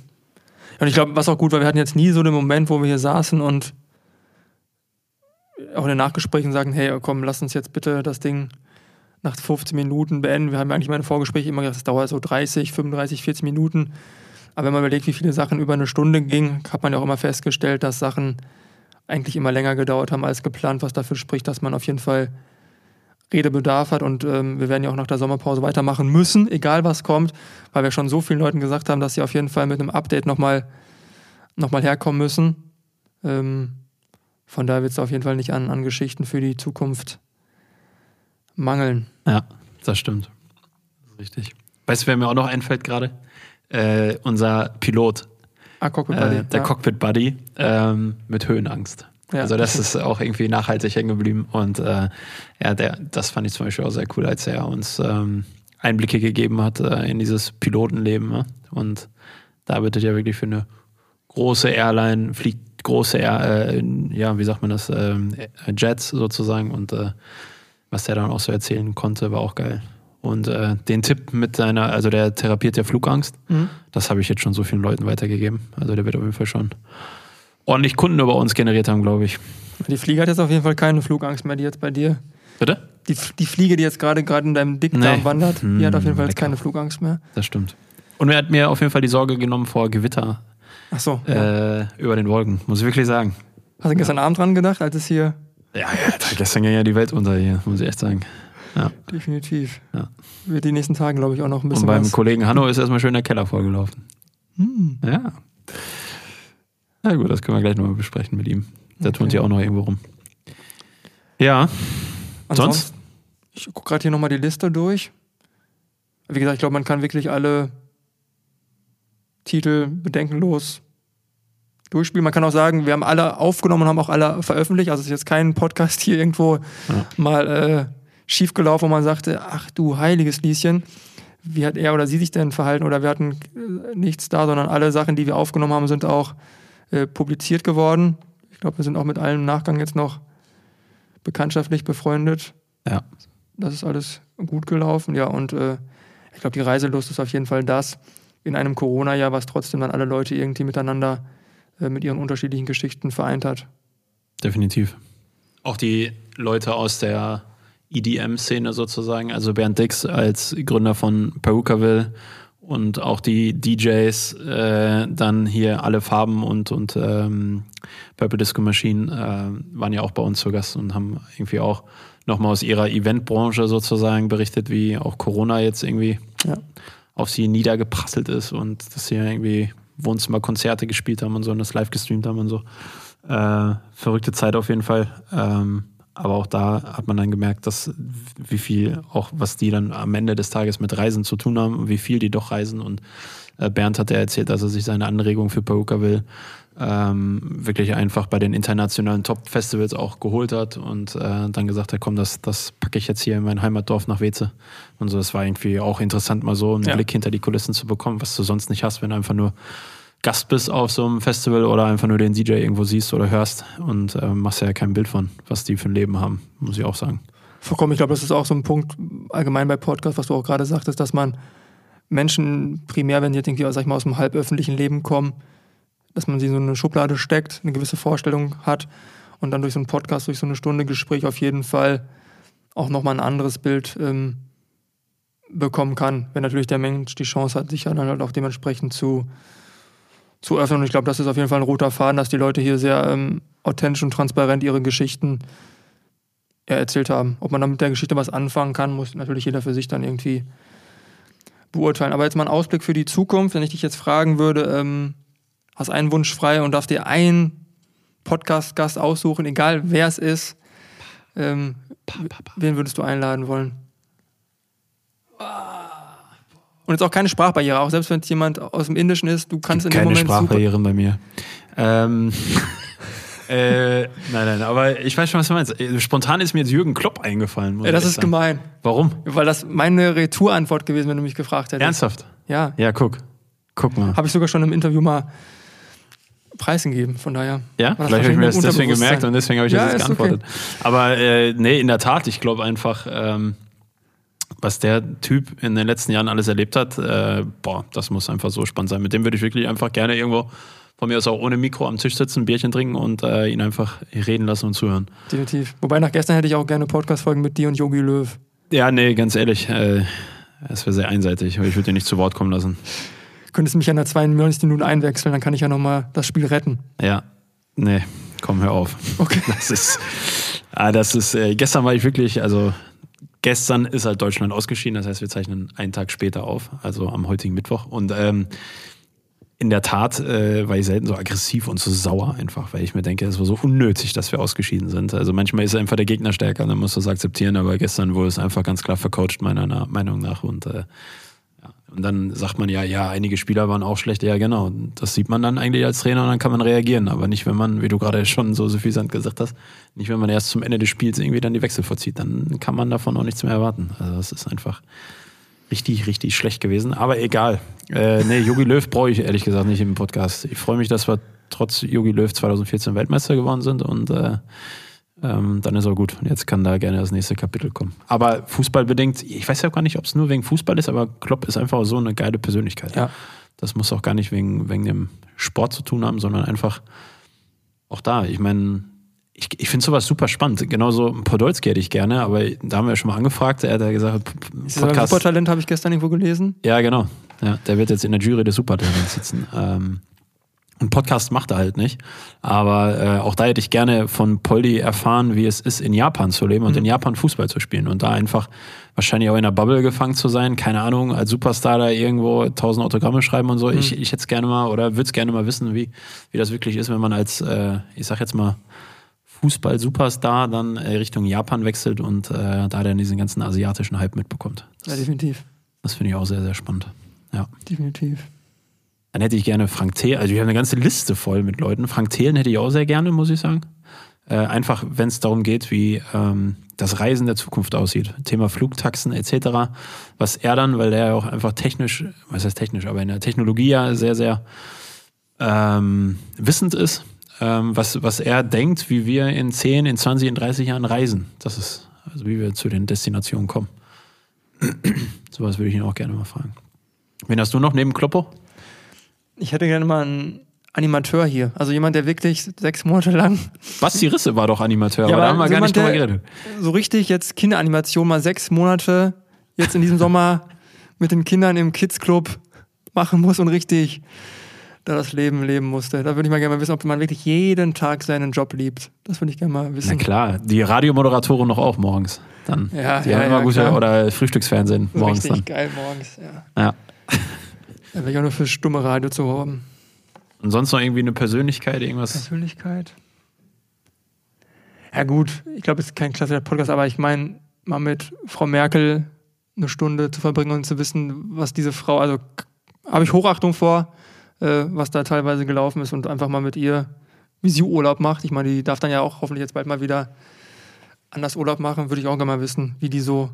Und ich glaube, was auch gut war, wir hatten jetzt nie so den Moment, wo wir hier saßen und auch in den Nachgesprächen sagen, hey, komm, lass uns jetzt bitte das Ding nach 15 Minuten beenden. Wir haben eigentlich meine Vorgespräche immer gesagt, das dauert so 30, 35, 40 Minuten. Aber wenn man überlegt, wie viele Sachen über eine Stunde gingen, hat man ja auch immer festgestellt, dass Sachen eigentlich immer länger gedauert haben als geplant, was dafür spricht, dass man auf jeden Fall Redebedarf hat und ähm, wir werden ja auch nach der Sommerpause weitermachen müssen, egal was kommt, weil wir schon so vielen Leuten gesagt haben, dass sie auf jeden Fall mit einem Update nochmal noch mal herkommen müssen. Ähm, von daher wird es auf jeden Fall nicht an, an Geschichten für die Zukunft mangeln. Ja, das stimmt. Richtig. Weißt du, wer mir auch noch einfällt gerade? Äh, unser Pilot, Ah, Cockpit äh, Buddy. der ja. Cockpit Buddy, ähm, mit Höhenangst. Ja. Also das ist auch irgendwie nachhaltig hängen geblieben. Und äh, ja, der, das fand ich zum Beispiel auch sehr cool, als er uns ähm, Einblicke gegeben hat äh, in dieses Pilotenleben. Ne? Und da arbeitet er wirklich für eine große Airline, fliegt große, Air, äh, ja, wie sagt man das, ähm, Jets sozusagen. Und äh, was der dann auch so erzählen konnte, war auch geil. Und äh, den Tipp mit seiner, also der therapiert ja Flugangst, Mhm. das habe ich jetzt schon so vielen Leuten weitergegeben. Also der wird auf jeden Fall schon ordentlich Kunden über uns generiert haben, glaube ich. Die Fliege hat jetzt auf jeden Fall keine Flugangst mehr, die jetzt bei dir. Bitte? Die, die Fliege, die jetzt gerade gerade in deinem Dickdarm Nee. wandert, die hat auf jeden Fall jetzt lecker. keine Flugangst mehr. Das stimmt. Und er hat mir auf jeden Fall die Sorge genommen vor Gewitter Ach so. Ja. äh, über den Wolken, muss ich wirklich sagen. Hast du gestern Abend dran gedacht, als es hier Ja, ja, gestern ging ja die Welt unter hier, muss ich echt sagen. Ja. definitiv Ja. wird die nächsten Tage, glaube ich, auch noch ein Und bisschen beim was. Kollegen Hanno ist erstmal schön der Keller vollgelaufen. Hm. Ja. Na gut, das können wir gleich nochmal besprechen mit ihm. Der Okay. turnt ja auch noch irgendwo rum. Ja, Ansonsten, ich gucke gerade hier nochmal die Liste durch. Wie gesagt, ich glaube, man kann wirklich alle Titel bedenkenlos durchspielen. Man kann auch sagen, wir haben alle aufgenommen und haben auch alle veröffentlicht. Also es ist jetzt kein Podcast hier irgendwo Ja. mal äh, schiefgelaufen, wo man sagte, ach du heiliges Lieschen, wie hat er oder sie sich denn verhalten oder wir hatten äh, nichts da, sondern alle Sachen, die wir aufgenommen haben, sind auch äh, publiziert geworden. Ich glaube, wir sind auch mit allem im Nachgang jetzt noch bekanntschaftlich befreundet. Ja. Das ist alles gut gelaufen, ja. Und äh, ich glaube, die Reiselust ist auf jeden Fall das in einem Corona-Jahr, was trotzdem dann alle Leute irgendwie miteinander äh, mit ihren unterschiedlichen Geschichten vereint hat. Definitiv. Auch die Leute aus der EDM-Szene sozusagen, also Bernd Dix als Gründer von Perukaville und auch die DJs, äh, dann hier alle Farben und, und ähm, Purple Disco Machine äh, waren ja auch bei uns zu Gast und haben irgendwie auch nochmal aus ihrer Eventbranche sozusagen berichtet, wie auch Corona jetzt irgendwie Ja. auf sie niedergeprasselt ist und dass sie irgendwie Wohnzimmerkonzerte gespielt haben und so und das live gestreamt haben und so. Äh, verrückte Zeit auf jeden Fall. Ähm, aber auch da hat man dann gemerkt, dass wie viel auch, was die dann am Ende des Tages mit Reisen zu tun haben, und wie viel die doch reisen. Und äh, Bernd hat ja erzählt, dass er sich seine Anregung für Peruka will ähm, wirklich einfach bei den internationalen Top-Festivals auch geholt hat und äh, dann gesagt hat, komm, das, das packe ich jetzt hier in mein Heimatdorf nach Weze. Und so, das war irgendwie auch interessant, mal so einen Ja. Blick hinter die Kulissen zu bekommen, was du sonst nicht hast, wenn du einfach nur Gast bist auf so einem Festival oder einfach nur den DJ irgendwo siehst oder hörst und äh, machst ja kein Bild von, was die für ein Leben haben, muss ich auch sagen. Vollkommen, ich glaube, das ist auch so ein Punkt allgemein bei Podcasts, was du auch gerade sagtest, dass man Menschen primär, wenn die jetzt irgendwie, sag ich mal, aus dem halböffentlichen Leben kommen, dass man sie in so eine Schublade steckt, eine gewisse Vorstellung hat und dann durch so einen Podcast, durch so eine Stunde Gespräch auf jeden Fall auch nochmal ein anderes Bild ähm, bekommen kann, wenn natürlich der Mensch die Chance hat, sich dann halt auch dementsprechend zu, zu öffnen. Und ich glaube, das ist auf jeden Fall ein roter Faden, dass die Leute hier sehr ähm, authentisch und transparent ihre Geschichten ja, erzählt haben. Ob man dann mit der Geschichte was anfangen kann, muss natürlich jeder für sich dann irgendwie beurteilen. Aber jetzt mal ein Ausblick für die Zukunft, wenn ich dich jetzt fragen würde, ähm, hast einen Wunsch frei und darfst dir einen Podcast-Gast aussuchen, egal wer es ist, ähm, wen würdest du einladen wollen? Und jetzt auch keine Sprachbarriere, auch selbst wenn es jemand aus dem Indischen ist, du kannst in dem Keine Moment super, Sprachbarrieren bei mir. Ähm, äh, nein, nein, aber ich weiß schon, was du meinst. Äh, Spontan ist mir jetzt Jürgen Klopp eingefallen. Ja, das ist sagen. gemein. Warum? Weil das meine Retourantwort gewesen, wenn du mich gefragt hättest. Ernsthaft? Ja, Ja, guck. Guck mal. habe ich sogar schon im Interview mal Preisen gegeben, von daher. Ja, vielleicht habe ich mir das deswegen gemerkt und deswegen habe ich Ja, das jetzt ist okay. geantwortet. Aber äh, nee, in der Tat, ich glaube einfach, ähm, was der Typ in den letzten Jahren alles erlebt hat, äh, boah, das muss einfach so spannend sein. Mit dem würde ich wirklich einfach gerne irgendwo von mir aus auch ohne Mikro am Tisch sitzen, ein Bierchen trinken und äh, ihn einfach reden lassen und zuhören. Definitiv. Wobei nach gestern hätte ich auch gerne Podcast-Folgen mit dir und Yogi Löw. Ja, nee, ganz ehrlich, äh, das wäre sehr einseitig, aber ich würde ihn nicht zu Wort kommen lassen. Könntest mich ja nach 92 Minuten einwechseln, dann kann ich ja nochmal das Spiel retten. Ja, nee, komm, hör auf. Okay. Das ist, ah, das ist, äh, gestern war ich wirklich, also gestern ist halt Deutschland ausgeschieden, das heißt, wir zeichnen einen Tag später auf, also am heutigen Mittwoch. Und ähm, in der Tat äh, war ich selten so aggressiv und so sauer einfach, weil ich mir denke, es war so unnötig, dass wir ausgeschieden sind. Also manchmal ist einfach der Gegner stärker, dann musst du es akzeptieren, aber gestern wurde es einfach ganz klar vercoacht, meiner Meinung nach. Und äh, dann sagt man ja, ja, einige Spieler waren auch schlecht. Ja, genau. Das sieht man dann eigentlich als Trainer und dann kann man reagieren. Aber nicht, wenn man, wie du gerade schon so suffisant gesagt hast, nicht, wenn man erst zum Ende des Spiels irgendwie dann die Wechsel vollzieht. Dann kann man davon auch nichts mehr erwarten. Also das ist einfach richtig, richtig schlecht gewesen. Aber egal. Äh, nee, Jogi Löw brauche ich ehrlich gesagt nicht im Podcast. Ich freue mich, dass wir trotz Jogi Löw 2014 Weltmeister geworden sind und äh, ähm, dann ist auch gut. Jetzt kann da gerne das nächste Kapitel kommen. Aber fußballbedingt, ich weiß ja gar nicht, ob es nur wegen Fußball ist, aber Klopp ist einfach so eine geile Persönlichkeit. Ja. Das muss auch gar nicht wegen, wegen dem Sport zu tun haben, sondern einfach auch da. Ich meine, ich, ich finde sowas super spannend. Genauso Podolski hätte ich gerne, aber da haben wir ja schon mal angefragt. Er hat ja gesagt, P- P- Ist das ein Supertalent, habe ich gestern irgendwo gelesen. ja, genau. Ja, der wird jetzt in der Jury des Supertalents sitzen. Ähm, und Podcast macht er halt nicht. Aber äh, auch da hätte ich gerne von Poldi erfahren, wie es ist, in Japan zu leben und in Japan Fußball zu spielen. Und da einfach wahrscheinlich auch in der Bubble gefangen zu sein. Keine Ahnung, als Superstar da irgendwo tausend Autogramme schreiben und so. Ich, ich hätte es gerne mal oder würde es gerne mal wissen, wie, wie das wirklich ist, wenn man als, äh, ich sag jetzt mal, Fußball-Superstar dann äh, Richtung Japan wechselt und äh, da dann diesen ganzen asiatischen Hype mitbekommt. Ja, definitiv. Das finde ich auch sehr, sehr spannend. Ja. Definitiv. Dann hätte ich gerne Frank Thelen, also wir haben eine ganze Liste voll mit Leuten. Frank Thelen hätte ich auch sehr gerne, muss ich sagen. Äh, einfach, wenn es darum geht, wie ähm, das Reisen der Zukunft aussieht. Thema Flugtaxen etc. Was er dann, weil der ja auch einfach technisch, was heißt technisch, aber in der Technologie ja sehr, sehr ähm, wissend ist, ähm, was, was er denkt, wie wir in 10, in 20, in 30 Jahren reisen. Das ist, also wie wir zu den Destinationen kommen. Sowas würde ich ihn auch gerne mal fragen. Wen hast du noch neben Kloppo? Ich hätte gerne mal einen Animateur hier. Also jemand, der wirklich sechs Monate lang. Basti Risse war doch Animateur, Ja, aber da haben wir gar nicht drüber geredet. So richtig jetzt Kinderanimation mal sechs Monate jetzt in diesem Sommer mit den Kindern im Kids Club machen muss und richtig da das Leben leben musste. Da würde ich mal gerne mal wissen, ob man wirklich jeden Tag seinen Job liebt. Das würde ich gerne mal Na wissen. klar, die Radiomoderatoren noch auch morgens. Dann. Ja, die ja, haben immer ja, gute, klar. oder Frühstücksfernsehen morgens richtig dann. geil morgens, ja. Ja. Da wäre ich auch nur fürs stumme Radio zu haben. Und sonst noch irgendwie eine Persönlichkeit, irgendwas. Persönlichkeit. Ja gut, ich glaube, es ist kein klassischer Podcast, aber ich meine, mal mit Frau Merkel eine Stunde zu verbringen und zu wissen, was diese Frau, also habe ich Hochachtung vor, äh, was da teilweise gelaufen ist und einfach mal mit ihr, wie sie Urlaub macht. Ich meine, die darf dann ja auch hoffentlich jetzt bald mal wieder anders Urlaub machen, würde ich auch gerne mal wissen, wie die so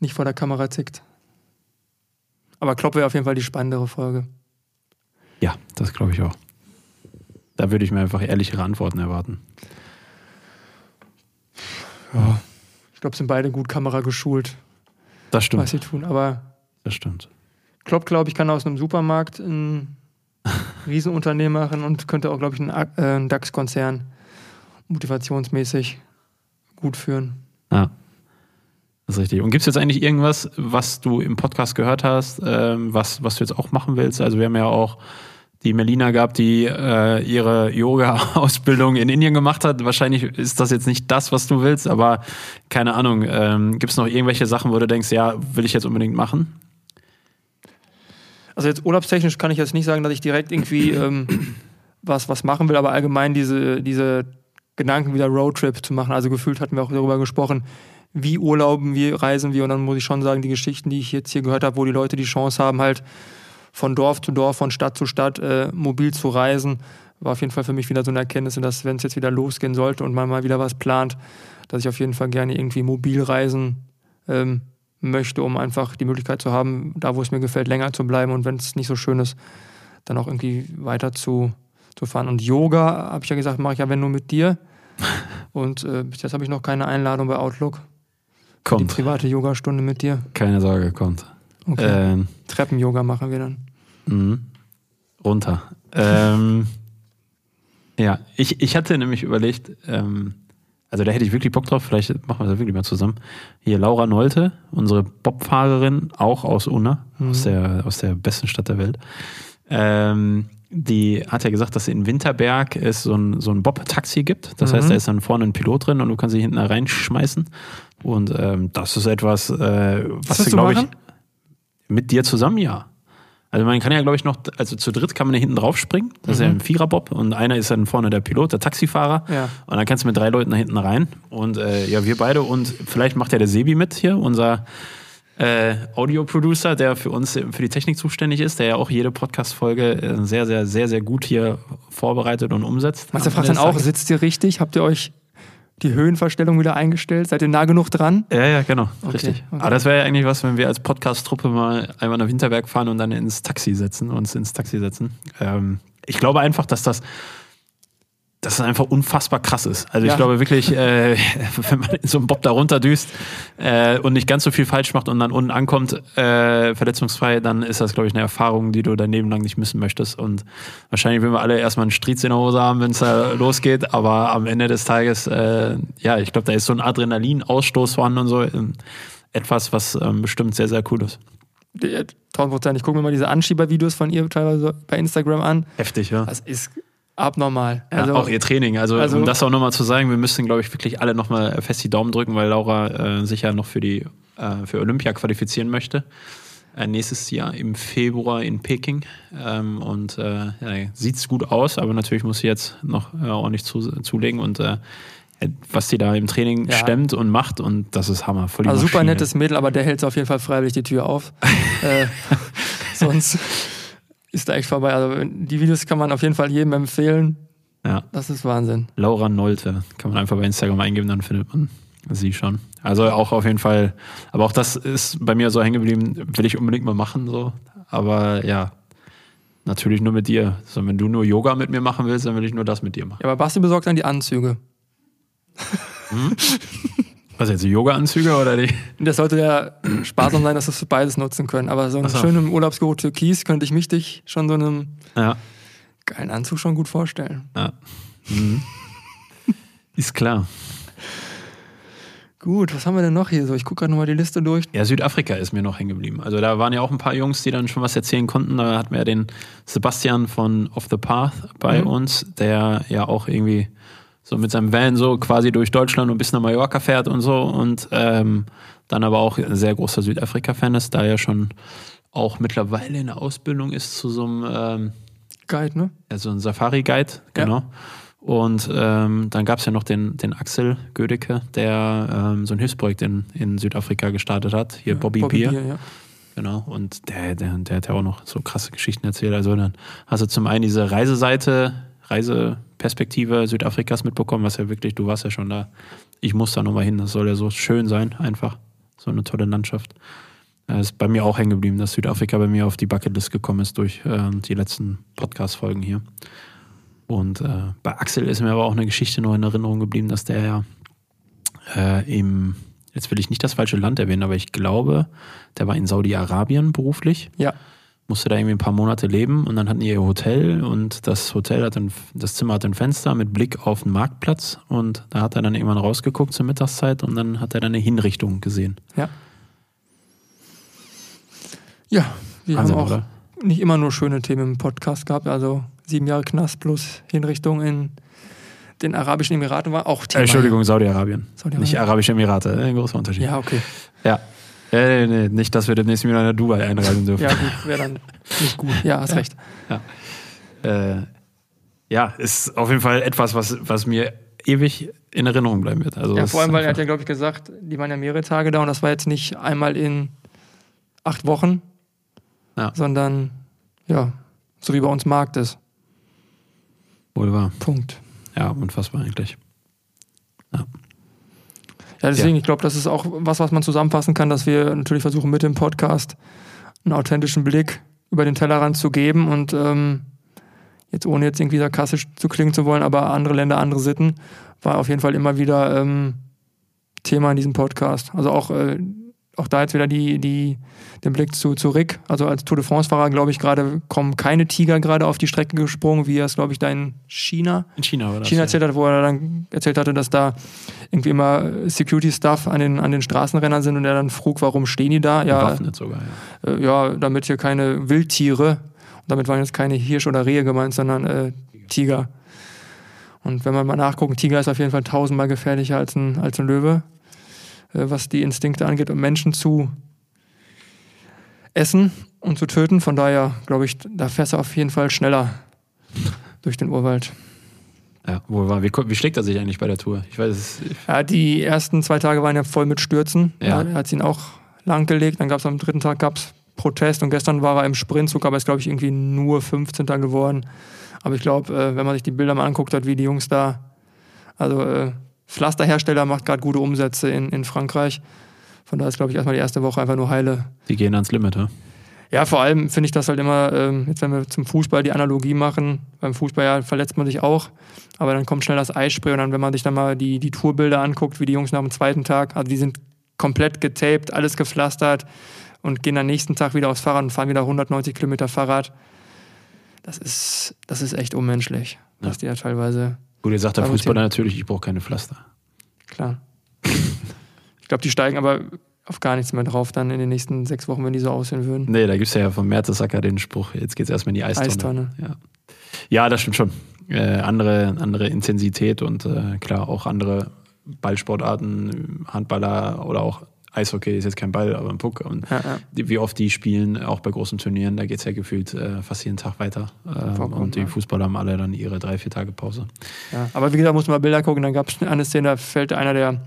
nicht vor der Kamera tickt. Aber Klopp wäre auf jeden Fall die spannendere Folge. Ja, das glaube ich auch. Da würde ich mir einfach ehrlichere Antworten erwarten. Ich glaube, sind beide gut Kamera geschult, Das was stimmt. sie tun. Aber Das stimmt. Klopp, glaube ich, kann aus einem Supermarkt ein Riesenunternehmen machen und könnte auch, glaube ich, einen, äh, einen DAX-Konzern motivationsmäßig gut führen. Ja. Das ist richtig. Und gibt es jetzt eigentlich irgendwas, was du im Podcast gehört hast, ähm, was, was du jetzt auch machen willst? Also wir haben ja auch die Melina gehabt, die äh, ihre Yoga-Ausbildung in Indien gemacht hat. Wahrscheinlich ist das jetzt nicht das, was du willst, aber keine Ahnung. Ähm, gibt es noch irgendwelche Sachen, wo du denkst, ja, will ich jetzt unbedingt machen? Also jetzt urlaubstechnisch kann ich jetzt nicht sagen, dass ich direkt irgendwie ähm, was, was machen will, aber allgemein diese, diese Gedanken wieder Roadtrip zu machen. Also gefühlt hatten wir auch darüber gesprochen, wie urlauben wir, reisen wir und dann muss ich schon sagen, die Geschichten, die ich jetzt hier gehört habe, wo die Leute die Chance haben, halt von Dorf zu Dorf, von Stadt zu Stadt äh, mobil zu reisen, war auf jeden Fall für mich wieder so eine Erkenntnis, dass wenn es jetzt wieder losgehen sollte und man mal wieder was plant, dass ich auf jeden Fall gerne irgendwie mobil reisen ähm, möchte, um einfach die Möglichkeit zu haben, da wo es mir gefällt, länger zu bleiben und wenn es nicht so schön ist, dann auch irgendwie weiter zu, zu fahren. Und Yoga, habe ich ja gesagt, mache ich ja wenn nur mit dir. Und äh, bis jetzt habe ich noch keine Einladung bei Outlook. Die Kommt. private Yogastunde mit dir. Keine Sorge, kommt. Okay. Ähm, Treppen-Yoga machen wir dann. Mhm. Runter. ähm, ja, ich, ich hatte nämlich überlegt, ähm, also da hätte ich wirklich Bock drauf, vielleicht machen wir das wirklich mal zusammen. Hier Laura Nolte, unsere Bobfahrerin, auch aus Unna, aus, der, aus der besten Stadt der Welt. Ähm, die hat ja gesagt, dass in Winterberg es so ein, so ein Bob-Taxi gibt. Das heißt, da ist dann vorne ein Pilot drin und du kannst dich hinten da reinschmeißen. Und ähm, das ist etwas, äh, was, du glaube ich, mit dir zusammen, ja. Also man kann ja, glaube ich, noch, also zu dritt kann man ja hinten drauf springen. Das ist ja ein Viererbob und einer ist dann vorne der Pilot, der Taxifahrer. Ja. Und dann kannst du mit drei Leuten da hinten rein. Und äh, ja, wir beide und vielleicht macht ja der Sebi mit hier, unser äh, Audio-Producer, der für uns für die Technik zuständig ist, der ja auch jede Podcast-Folge äh, sehr, sehr, sehr, sehr gut hier vorbereitet und umsetzt. Meister Am fragt dann auch, sitzt ihr richtig? Habt ihr euch die Höhenverstellung wieder eingestellt? Seid ihr nah genug dran? Ja, ja, genau, Okay, richtig. okay. Aber das wäre ja eigentlich was, wenn wir als Podcast-Truppe mal einmal nach Winterberg fahren und dann ins Taxi setzen, uns ins Taxi setzen. Ähm, ich glaube einfach, dass das, dass das einfach unfassbar krass ist. Also Ja. ich glaube wirklich, äh, wenn man in so einem Bob da runterdüst äh, und nicht ganz so viel falsch macht und dann unten ankommt, äh, verletzungsfrei, dann ist das, glaube ich, eine Erfahrung, die du dein Leben lang nicht missen möchtest. Und wahrscheinlich würden wir alle erstmal einen Striez in der Hose haben, wenn es da losgeht. Aber am Ende des Tages, äh, ja, ich glaube, da ist so ein Adrenalinausstoß vorhanden und so. ähm, Etwas, was ähm, bestimmt sehr, sehr cool ist. Die- 1000 Prozent. Ich gucke mir mal diese Anschiebervideos von ihr teilweise bei Instagram an. Heftig, ja. Das ist abnormal. Ja, also, auch ihr Training. Also, also- um das auch nochmal zu sagen, wir müssen, glaube ich, wirklich alle nochmal fest die Daumen drücken, weil Laura äh, sich ja noch für die äh, für Olympia qualifizieren möchte. Äh, nächstes Jahr im Februar in Peking. Ähm, und äh, ja, sieht gut aus, aber natürlich muss sie jetzt noch äh, ordentlich zu, zulegen und äh, was sie da im Training Ja. stemmt und macht und das ist Hammer. Voll also super nettes Mädel, aber der hält auf jeden Fall freiwillig die Tür auf. äh, sonst ist da echt vorbei. Also die Videos kann man auf jeden Fall jedem empfehlen. Ja. Das ist Wahnsinn. Laura Nolte. Kann man einfach bei Instagram eingeben, dann findet man sie schon. Also auch auf jeden Fall, aber auch das ist bei mir so hängen geblieben, will ich unbedingt mal machen, so. Aber ja, Natürlich nur mit dir. Also wenn du nur Yoga mit mir machen willst, dann will ich nur das mit dir machen. Ja, aber Basti besorgt dann die Anzüge. Was jetzt, die Yoga-Anzüge oder die? Das sollte ja sparsam sein, dass wir beides nutzen können. Aber so einen so. schönen Urlaubsgeruch Türkis könnte ich mich dich schon so einem Ja. geilen Anzug schon gut vorstellen. ja. Mhm. Ist klar. Gut, was haben wir denn noch hier so? Ich gucke gerade nochmal die Liste durch. Ja, Südafrika ist mir noch hängen geblieben. Also da waren ja auch ein paar Jungs, die dann schon was erzählen konnten. Da hatten wir ja den Sebastian von Off the Path bei Mhm. uns, der ja auch irgendwie so mit seinem Van so quasi durch Deutschland und bis nach Mallorca fährt und so. Und ähm, dann aber auch ein sehr großer Südafrika-Fan ist, da er schon auch mittlerweile in der Ausbildung ist zu so einem ähm, Guide, ne? also ein Safari-Guide, genau. Und ähm, dann gab es ja noch den, den Axel Gödecke, der ähm, so ein Hilfsprojekt in, in Südafrika gestartet hat. Hier Bobby, Bier. ja. Genau. Und der, der, der hat ja auch noch so krasse Geschichten erzählt. Also dann hast du zum einen diese Reiseseite, Reiseperspektive Südafrikas mitbekommen, was ja wirklich, du warst ja schon da. Ich muss da nochmal hin. Das soll ja so schön sein, einfach. So eine tolle Landschaft. Das ist bei mir auch hängen geblieben, dass Südafrika bei mir auf die Bucketlist gekommen ist durch ähm, die letzten Podcast-Folgen hier. Und äh, bei Axel ist mir aber auch eine Geschichte noch in Erinnerung geblieben, dass der ja äh, im, jetzt will ich nicht das falsche Land erwähnen, aber ich glaube, der war in Saudi-Arabien beruflich, Ja, musste da irgendwie ein paar Monate leben und dann hatten die ihr Hotel und das Hotel hat ein, das Zimmer hat ein Fenster mit Blick auf den Marktplatz und da hat er dann irgendwann rausgeguckt zur Mittagszeit und dann hat er dann eine Hinrichtung gesehen. ja. Ja, wir Wahnsinn, haben auch oder? nicht immer nur schöne Themen im Podcast gehabt. Also sieben Jahre Knast plus Hinrichtung in den Arabischen Emiraten war auch Äh, Thema. Entschuldigung, Saudi-Arabien. Saudi-Arabien. Nicht Arabische Emirate, äh, ein großer Unterschied. Ja, okay. Ja. Äh, nee, nicht, dass wir demnächst wieder nach Dubai einreisen dürfen. Ja, gut, wäre dann nicht gut. Ja, hast recht. äh, ja, ist auf jeden Fall etwas, was, was mir ewig in Erinnerung bleiben wird. Also Ja, vor allem, weil er hat ja, glaube ich, gesagt, die waren ja mehrere Tage da und das war jetzt nicht einmal in acht Wochen, Ja. sondern ja, so wie bei uns Markt ist. wohl wahr. Punkt. Ja, unfassbar eigentlich. Ja, deswegen, ich glaube, das ist auch was, was man zusammenfassen kann, dass wir natürlich versuchen, mit dem Podcast einen authentischen Blick über den Tellerrand zu geben und ähm, jetzt ohne jetzt irgendwie sarkastisch zu klingen zu wollen, aber andere Länder, andere Sitten, war auf jeden Fall immer wieder ähm, Thema in diesem Podcast. Also auch, äh, auch da jetzt wieder die, die, den Blick zu, zu Rick. Also als Tour de France-Fahrer, glaube ich, gerade kommen keine Tiger gerade auf die Strecke gesprungen, wie er es, glaube ich, da in China In China war das. China ja. erzählt hat, wo er dann erzählt hatte, dass da irgendwie immer Security-Stuff an den, an den Straßenrennern sind und er dann frug, warum stehen die da? Ja, Bewaffnet sogar, ja. äh, ja, damit hier keine Wildtiere, und damit waren jetzt keine Hirsch oder Rehe gemeint, sondern äh, Tiger. Und wenn man mal nachguckt, ein Tiger ist auf jeden Fall tausendmal gefährlicher als ein, als ein Löwe, was die Instinkte angeht, um Menschen zu essen und zu töten. Von daher, glaube ich, da fährst du auf jeden Fall schneller durch den Urwald. ja wohl wahr. Wie, wie schlägt er sich eigentlich bei der Tour? Ich weiß es. Ja, die ersten zwei Tage waren ja voll mit Stürzen. Ja. Er hat ihn auch langgelegt. Dann gab es am dritten Tag gab's Protest und gestern war er im Sprintzug, aber ist, glaube ich, irgendwie nur 15. geworden. Aber ich glaube, äh, wenn man sich die Bilder mal anguckt hat, wie die Jungs da, also äh, Pflasterhersteller macht gerade gute Umsätze in, in Frankreich. Von daher ist, glaube ich, erstmal die erste Woche einfach nur heile. Die gehen ans Limit, ja? Ja, vor allem finde ich das halt immer, ähm, jetzt wenn wir zum Fußball die Analogie machen, beim Fußball ja verletzt man sich auch, aber dann kommt schnell das Eisspray und dann, wenn man sich dann mal die, die Tourbilder anguckt, wie die Jungs nach dem zweiten Tag, also die sind komplett getaped, alles gepflastert und gehen am nächsten Tag wieder aufs Fahrrad und fahren wieder 190 Kilometer Fahrrad. Das ist, das ist echt unmenschlich, was die ja teilweise, Gut, ihr sagt der Fußballer natürlich, ich brauche keine Pflaster. klar. ich glaube, die steigen aber auf gar nichts mehr drauf dann in den nächsten sechs Wochen, wenn die so aussehen würden. Nee, da gibt es ja von Mertesacker den Spruch, jetzt geht's erstmal in die Eistonne. Eistonne. Ja. ja, das stimmt schon. Äh, andere, andere Intensität und äh, klar auch andere Ballsportarten, Handballer oder auch Eishockey ist jetzt kein Ball, aber ein Puck. Und Ja, ja. wie oft die spielen, auch bei großen Turnieren, da geht es ja gefühlt äh, fast jeden Tag weiter. Ähm, Vollkommen, und die. Fußballer haben alle dann ihre drei, vier Tage Pause. Aber wie gesagt, muss man mal Bilder gucken. Dann gab es eine Szene, da fällt einer der,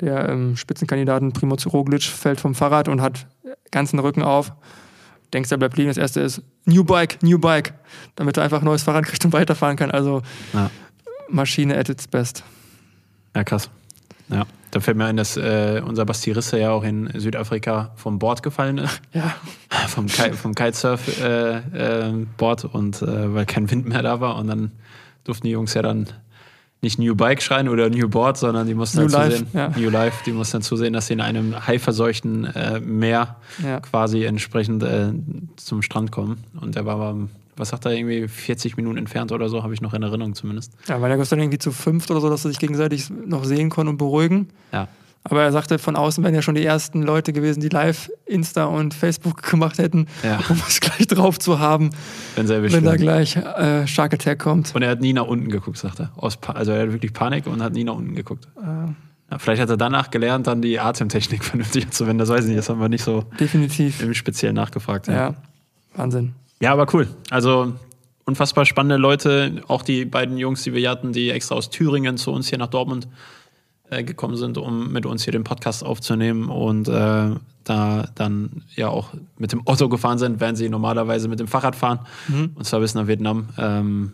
der ähm, Spitzenkandidaten, Primoz Roglic, fällt vom Fahrrad und hat ganzen Rücken auf. Denkst, er bleibt liegen. Das erste ist New Bike, New Bike, damit er einfach ein neues Fahrrad kriegt und weiterfahren kann. Also Ja. Maschine at its best. Ja, krass. Ja, da fällt mir ein, dass äh, unser Basti Risse ja auch in Südafrika vom Board gefallen ist. Ja, vom, Ki vom Kitesurf-Board äh, äh, und äh, weil kein Wind mehr da war. Und dann durften die Jungs ja dann nicht New Bike schreien oder New Board, sondern die mussten New dann Life, zusehen, ja. New Life, die mussten dann zusehen, dass sie in einem haiverseuchten äh, Meer Ja. quasi entsprechend äh, zum Strand kommen. Und der war, aber, was sagt er, irgendwie 40 Minuten entfernt oder so, habe ich noch in Erinnerung zumindest. Ja, weil er gestern irgendwie zu fünft oder so, dass sie sich gegenseitig noch sehen konnten und beruhigen. Ja. Aber er sagte, von außen wären ja schon die ersten Leute gewesen, die live Insta und Facebook gemacht hätten, Ja. um es gleich drauf zu haben, Wenn wenn da gleich äh, Shark Attack kommt. Und er hat nie nach unten geguckt, sagt er. Also er hat wirklich Panik und hat nie nach unten geguckt. Äh, Ja, vielleicht hat er danach gelernt, dann die Atemtechnik vernünftig anzuwenden. Das weiß ich nicht, das haben wir nicht so definitiv. im Speziellen nachgefragt. Ja. Wahnsinn. Ja, aber cool. Also unfassbar spannende Leute. Auch die beiden Jungs, die wir hier hatten, die extra aus Thüringen zu uns hier nach Dortmund äh, gekommen sind, um mit uns hier den Podcast aufzunehmen und äh, da dann ja auch mit dem Auto gefahren sind, während sie normalerweise mit dem Fahrrad fahren. Und zwar bis nach Vietnam. Ähm,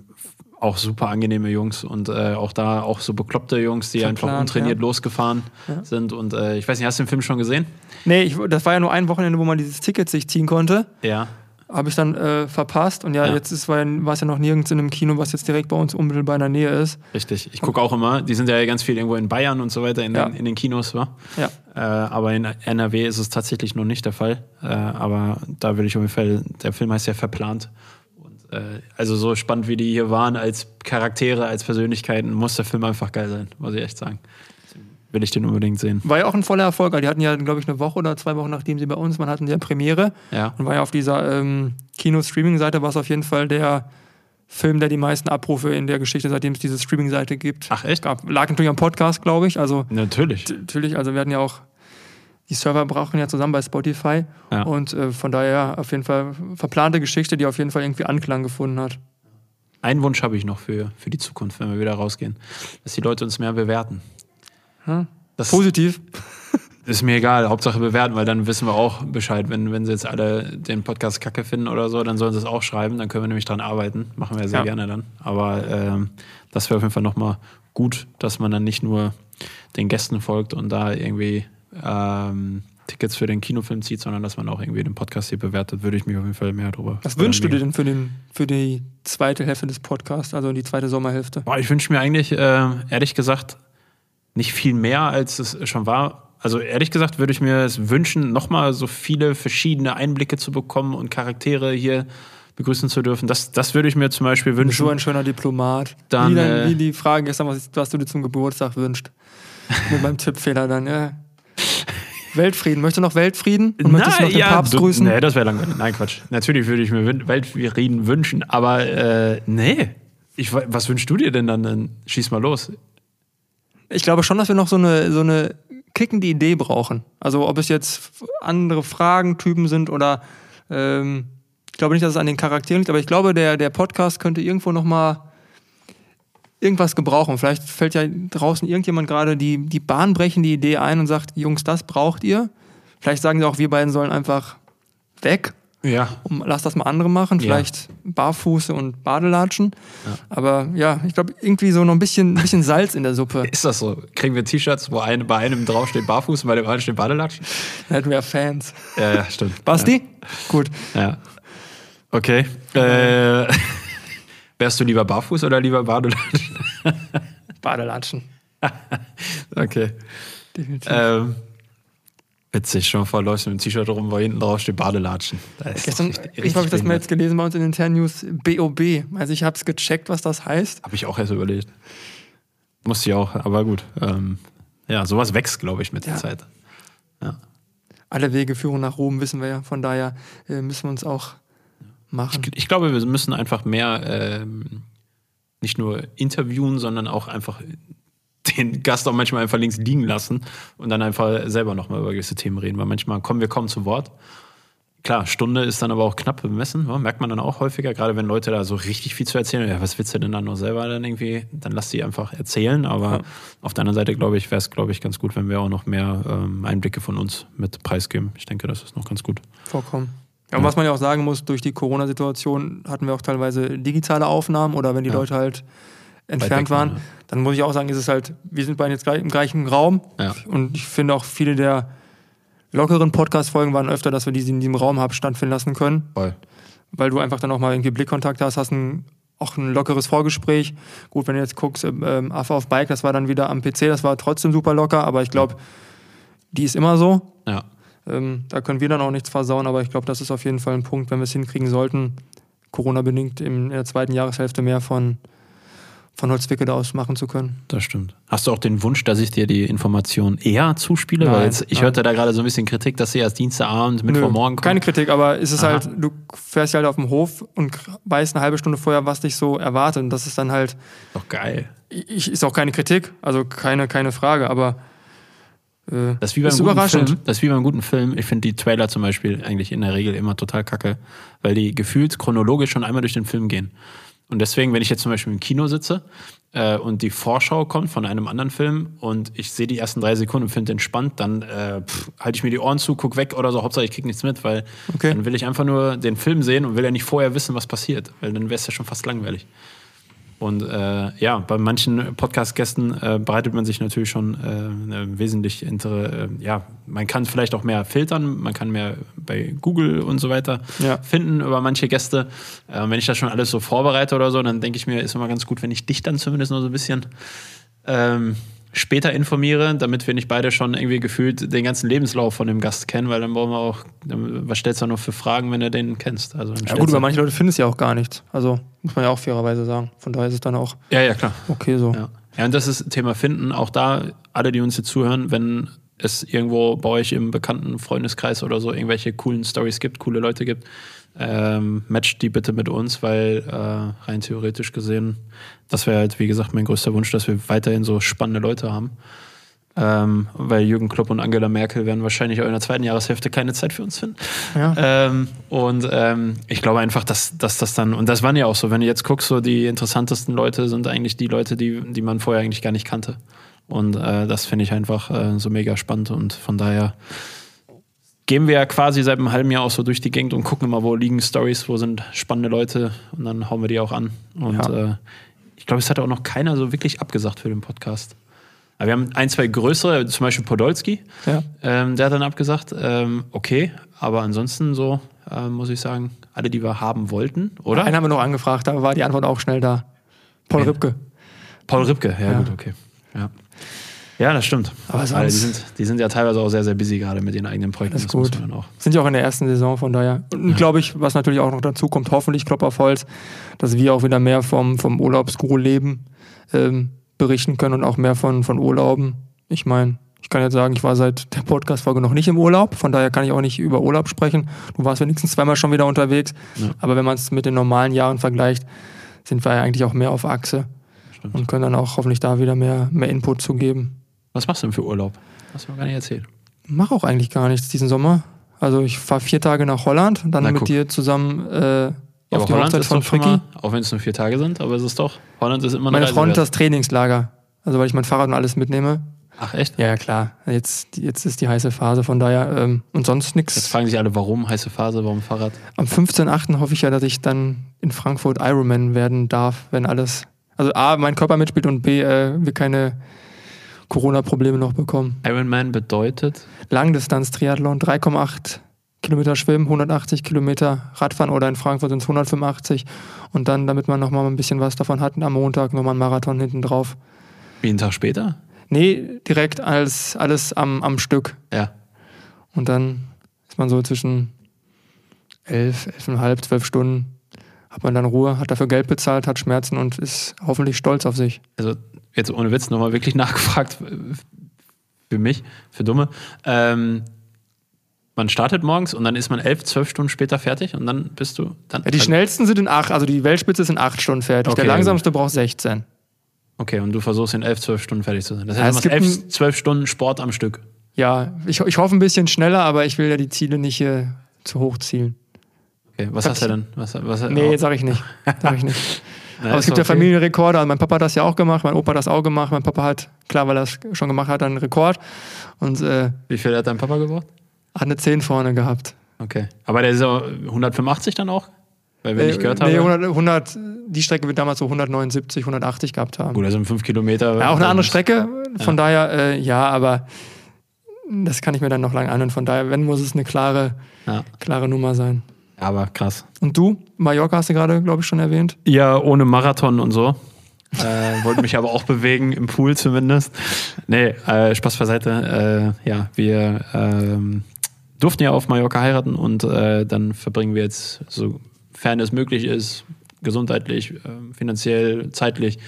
auch super angenehme Jungs und äh, auch da auch so bekloppte Jungs, die einfach Verplant, untrainiert ja. losgefahren sind. Und äh, ich weiß nicht, hast du den Film schon gesehen? Nee, ich, das war ja nur ein Wochenende, wo man dieses Ticket sich ziehen konnte. Ja. Habe ich dann äh, verpasst. Und ja, Ja. jetzt ist, war, es ja noch nirgends in einem Kino, was jetzt direkt bei uns unmittelbar in der Nähe ist. Richtig. Ich gucke auch immer, die sind ja ganz viel irgendwo in Bayern und so weiter in, Ja. den, in den Kinos, wa? Ja. Äh, aber in NRW ist es tatsächlich noch nicht der Fall. Äh, aber da will ich auf jeden Fall, der Film heißt ja Verplant. Und, äh, also so spannend wie die hier waren als Charaktere, als Persönlichkeiten, muss der Film einfach geil sein, muss ich echt sagen. Will ich den unbedingt sehen. War ja auch ein voller Erfolg. Die hatten ja, glaube ich, eine Woche oder zwei Wochen, nachdem sie bei uns waren, hatten die ja Premiere. Ja. Und war ja auf dieser ähm, Kino-Streaming-Seite, war es auf jeden Fall der Film, der die meisten Abrufe in der Geschichte, seitdem es diese Streaming-Seite gibt. Ach echt? Gab, lag natürlich am Podcast, glaube ich. Also Natürlich. natürlich, also wir hatten ja auch, die Server brauchen ja zusammen bei Spotify. Ja. Und äh, von daher auf jeden Fall verplante Geschichte, die auf jeden Fall irgendwie Anklang gefunden hat. Einen Wunsch habe ich noch für, für die Zukunft, wenn wir wieder rausgehen. Dass die Leute uns mehr bewerten. Hm? Das Positiv. ist mir egal, Hauptsache bewerten, weil dann wissen wir auch Bescheid. Wenn, wenn sie jetzt alle den Podcast kacke finden oder so, dann sollen sie es auch schreiben, dann können wir nämlich dran arbeiten. Machen wir sehr Ja. gerne dann. Aber ähm, das wäre auf jeden Fall nochmal gut, dass man dann nicht nur den Gästen folgt und da irgendwie ähm, Tickets für den Kinofilm zieht, sondern dass man auch irgendwie den Podcast hier bewertet, würde ich mich auf jeden Fall mehr drüber Was wünschst du dir denn für, den, für die zweite Hälfte des Podcasts, also die zweite Sommerhälfte? Boah, ich wünsche mir eigentlich, äh, ehrlich gesagt, nicht viel mehr, als es schon war. Also ehrlich gesagt würde ich mir es wünschen, nochmal so viele verschiedene Einblicke zu bekommen und Charaktere hier begrüßen zu dürfen. Das, das würde ich mir zum Beispiel Du bist wünschen. so ein schöner Diplomat. Dann, wie, dein, äh, wie die Frage gestern, was, was du dir zum Geburtstag wünschst. Mit meinem Tippfehler dann, ja. Weltfrieden. Möchtest du noch Weltfrieden? Und möchtest du noch den Papst du- grüßen? Nee, das wäre langweilig. Nein, Quatsch. Natürlich würde ich mir Weltfrieden wünschen, aber äh, nee. Ich, was wünschst du dir denn dann? Dann schieß mal los. Ich glaube schon, dass wir noch so eine, so eine kickende Idee brauchen. Also ob es jetzt andere Fragentypen sind oder ähm, ich glaube nicht, dass es an den Charakteren liegt, aber ich glaube, der, der Podcast könnte irgendwo noch mal irgendwas gebrauchen. Vielleicht fällt ja draußen irgendjemand gerade die, die bahnbrechende Idee ein und sagt, Jungs, das braucht ihr. Vielleicht sagen sie auch, wir beiden sollen einfach weg. Ja. Um, lass das mal andere machen, Ja. vielleicht Barfuße und Badelatschen. Aber ja, ich glaube, irgendwie so noch ein bisschen, ein bisschen Salz in der Suppe. Ist das so? Kriegen wir T-Shirts, wo ein, bei einem draufsteht Barfuß und bei dem anderen steht Badelatschen? Dann hätten wir ja Fans. Ja, ja, stimmt. Basti? Gut. Ja. Okay. Äh, wärst du lieber barfuß oder lieber Badelatschen? Badelatschen. Okay. Definitiv. Ähm, witzig, schon vor läufst du mit dem T-Shirt rum, wo hinten drauf steht Badelatschen. Gestern richtig- irgendwann habe ich das mal jetzt gelesen bei uns in den internen News. BOB. Also ich habe es gecheckt, was das heißt. Habe ich auch erst überlegt. Musste ich auch, aber gut. Ähm, ja, sowas wächst, glaube ich, mit der Ja. Zeit. Alle Wege führen nach Rom, wissen wir ja. Von daher äh, müssen wir uns auch machen. Ich glaube, wir müssen einfach mehr ähm, nicht nur interviewen, sondern auch einfach den Gast auch manchmal einfach links liegen lassen und dann einfach selber nochmal über gewisse Themen reden, weil manchmal kommen wir kaum zu Wort. Klar, Stunde ist dann aber auch knapp bemessen, ja, merkt man dann auch häufiger, gerade wenn Leute da so richtig viel zu erzählen, ja, was willst du denn dann noch selber dann irgendwie, dann lass die einfach erzählen, aber Ja. auf der anderen Seite, glaube ich, wäre es, glaube ich, ganz gut, wenn wir auch noch mehr ähm, Einblicke von uns mit preisgeben. Ich denke, das ist noch ganz gut. Vorkommen. Ja, und was man ja auch sagen muss, durch die Corona-Situation hatten wir auch teilweise digitale Aufnahmen oder wenn die Ja. Leute halt entfernt waren, ja. dann muss ich auch sagen, ist es halt, wir sind beide jetzt im gleichen Raum Ja. und ich finde auch viele der lockeren Podcast-Folgen waren öfter, dass wir die in diesem Raum haben stattfinden lassen können, Voll. weil du einfach dann auch mal irgendwie Blickkontakt hast, hast ein, auch ein lockeres Vorgespräch. Gut, wenn du jetzt guckst, ähm, Affe auf Bike, das war dann wieder am PC, das war trotzdem super locker, aber ich glaube, die ist immer so. Ja. Ähm, da können wir dann auch nichts versauen, aber ich glaube, das ist auf jeden Fall ein Punkt, wenn wir es hinkriegen sollten, Corona-bedingt in der zweiten Jahreshälfte mehr von, von Holzwickede aus machen zu können. Das stimmt. Hast du auch den Wunsch, dass ich dir die Information eher zuspiele? Nein, Weil jetzt, ich nein. hörte da gerade so ein bisschen Kritik, dass sie erst Dienstagabend, Mittwochmorgen kommt. keine Kritik, aber es ist halt, du fährst halt auf dem Hof und weißt eine halbe Stunde vorher, was dich so erwartet. Und das ist dann halt, Doch geil. ich, ist auch keine Kritik, also keine, keine Frage, aber äh, Das ist wie beim ist guten überraschend. Film. Das ist wie beim guten Film. Ich finde die Trailer zum Beispiel eigentlich in der Regel immer total kacke, weil die gefühlt chronologisch schon einmal durch den Film gehen. Und deswegen, wenn ich jetzt zum Beispiel im Kino sitze äh, und die Vorschau kommt von einem anderen Film und ich sehe die ersten drei Sekunden und finde den spannend, dann äh, halte ich mir die Ohren zu, guck weg oder so. Hauptsache ich krieg nichts mit, weil Okay. dann will ich einfach nur den Film sehen und will ja nicht vorher wissen, was passiert, weil dann wäre es ja schon fast langweilig. Und äh, ja, bei manchen Podcast-Gästen äh, bereitet man sich natürlich schon äh, wesentlich intere, äh, ja, man kann vielleicht auch mehr filtern, man kann mehr bei Google und so weiter Ja. finden über manche Gäste. Äh, wenn ich das schon alles so vorbereite oder so, dann denke ich mir, ist immer ganz gut, wenn ich dich dann zumindest noch so ein bisschen ähm, später informiere, damit wir nicht beide schon irgendwie gefühlt den ganzen Lebenslauf von dem Gast kennen, weil dann brauchen wir auch, was stellst du noch für Fragen, wenn du den kennst? Also, ja gut, über manche Leute findest du ja auch gar nichts. Also muss man ja auch fairerweise sagen. Von daher ist es dann auch ja, ja, klar. okay so. Ja. ja, und das ist Thema Finden. Auch da, alle, die uns jetzt zuhören, wenn es irgendwo bei euch im bekannten Freundeskreis oder so irgendwelche coolen Stories gibt, coole Leute gibt, ähm, matcht die bitte mit uns, weil äh, rein theoretisch gesehen, das wäre halt, wie gesagt, mein größter Wunsch, dass wir weiterhin so spannende Leute haben. Ähm, weil Jürgen Klopp und Angela Merkel werden wahrscheinlich auch in der zweiten Jahreshälfte keine Zeit für uns finden. Ja. Ähm, und ähm, ich glaube einfach, dass, dass das dann, und das waren ja auch so, wenn du jetzt guckst, so die interessantesten Leute sind eigentlich die Leute, die, die man vorher eigentlich gar nicht kannte. Und äh, das finde ich einfach äh, so mega spannend und von daher gehen wir ja quasi seit einem halben Jahr auch so durch die Gegend und gucken immer, wo liegen Stories, wo sind spannende Leute und dann hauen wir die auch an. Und Ja. äh, ich glaube, es hat auch noch keiner so wirklich abgesagt für den Podcast. Aber wir haben ein, zwei größere, zum Beispiel Podolski, Ja. ähm, der hat dann abgesagt, ähm, okay, aber ansonsten so, ähm, muss ich sagen, alle, die wir haben wollten, oder? Einen haben wir noch angefragt, da war die Antwort auch schnell da. Paul? Ripke. Paul Ripke, ja, Ja. gut, okay. Ja. Ja, das stimmt. Aber Alle, die, sonst- sind, die sind ja teilweise auch sehr, sehr busy gerade mit ihren eigenen Projekten. Das muss gut. Sind ja auch in der ersten Saison, von daher. Und glaube ich, was natürlich auch noch dazu kommt, hoffentlich Klopp auf Holz, dass wir auch wieder mehr vom, vom Urlaubsguru-Leben ähm, berichten können und auch mehr von, von Urlauben. Ich meine, ich kann jetzt sagen, ich war seit der Podcast-Folge noch nicht im Urlaub, von daher kann ich auch nicht über Urlaub sprechen. Du warst wenigstens zweimal schon wieder unterwegs, Ja. aber wenn man es mit den normalen Jahren vergleicht, sind wir ja eigentlich auch mehr auf Achse Stimmt. und können dann auch hoffentlich da wieder mehr, mehr Input zu geben. Was machst du denn für Urlaub? Hast du mir gar nicht erzählt. Mache auch eigentlich gar nichts diesen Sommer. Also ich fahre vier Tage nach Holland, dann Na, mit guck. dir zusammen äh, Ja, auf die Holland Hochzeit von Fricky. mal, auch wenn es nur vier Tage sind, aber es ist doch, Holland ist immer eine Meine Reise wert. das Trainingslager. Also weil ich mein Fahrrad und alles mitnehme. Ach echt? Ja, ja klar. Jetzt, jetzt ist die heiße Phase, von daher ähm, und sonst Jetzt nichts. fragen sich alle, warum heiße Phase, warum Fahrrad? Am 15.8. hoffe ich ja, dass ich dann in Frankfurt Ironman werden darf, wenn alles. Also A, mein Körper mitspielt und B, äh, wir keine Corona-Probleme noch bekommen. Ironman bedeutet, Langdistanz-Triathlon, 3,8 Kilometer schwimmen, 180 Kilometer Radfahren oder in Frankfurt sind es 185. Und dann, damit man nochmal ein bisschen was davon hat, am Montag nochmal einen Marathon hinten drauf. wie einen Tag später? Nee, direkt als alles am, am Stück. Ja. Und dann ist man so zwischen elf, elfeinhalb, zwölf Stunden, hat man dann Ruhe, hat dafür Geld bezahlt, hat Schmerzen und ist hoffentlich stolz auf sich. Also jetzt ohne Witz nochmal wirklich nachgefragt für mich, für Dumme. Ähm, man startet morgens und dann ist man elf, zwölf Stunden später fertig und dann bist du dann. Ja, die schnellsten sind in acht, also die Weltspitze ist in acht Stunden fertig. Okay, Der langsamste braucht 16. Okay, und du versuchst in elf, zwölf Stunden fertig zu sein. Das Ja, heißt, es du machst elf, zwölf Stunden Sport am Stück. Ja, ich, ich hoffe ein bisschen schneller, aber ich will ja die Ziele nicht hier zu hoch zielen. Okay, was Hab hast du denn? Was, was, Nee, oh, sag ich nicht. Sag ich nicht. na, Aber es gibt ja okay. Familienrekorde. Also mein Papa hat das ja auch gemacht, mein Opa hat das auch gemacht. Mein Papa hat, klar, weil er es schon gemacht hat, einen Rekord und äh, Wie viel hat dein Papa gebraucht? hat eine 10 vorne gehabt. Okay. Aber der ist ja 185 dann auch? Weil wenn ich gehört nee, habe. 100, 100, die Strecke wird damals so 179, 180 gehabt haben. Gut, also 5 Kilometer. Ja, auch eine andere Strecke, von daher, äh, ja, aber das kann ich mir dann noch lange anhören. Von daher, wenn, muss es eine klare, Ja. klare Nummer sein. Aber krass. Und du? Mallorca hast du gerade, glaube ich, schon erwähnt. Ja, ohne Marathon und so. äh, wollte mich aber auch bewegen, im Pool zumindest. Nee, äh, Spaß beiseite. Äh, ja, wir ähm, durften ja auf Mallorca heiraten und äh, dann verbringen wir jetzt, sofern es möglich ist, gesundheitlich, äh, finanziell, zeitlich,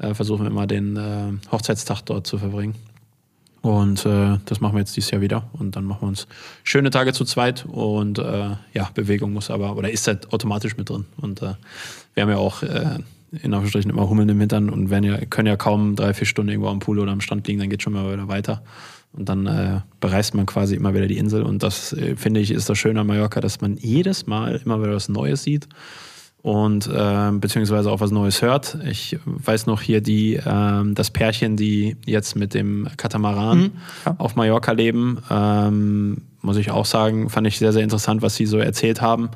äh, versuchen wir immer den äh, Hochzeitstag dort zu verbringen. Und äh, das machen wir jetzt dieses Jahr wieder. Und dann machen wir uns schöne Tage zu zweit. Und äh, ja, Bewegung muss aber, oder ist halt automatisch mit drin. Und äh, wir haben ja auch äh, in Anführungsstrichen immer Hummeln im Hintern und werden ja, können ja kaum drei, vier Stunden irgendwo am Pool oder am Strand liegen, dann geht schon mal wieder weiter. Und dann äh, bereist man quasi immer wieder die Insel. Und das äh, finde ich ist das Schöne an Mallorca, dass man jedes Mal immer wieder was Neues sieht und äh, beziehungsweise auch was Neues hört. Ich weiß noch hier die ähm, das Pärchen, die jetzt mit dem Katamaran Mhm, ja. auf Mallorca leben, ähm, muss ich auch sagen, fand ich sehr sehr interessant, was sie so erzählt haben.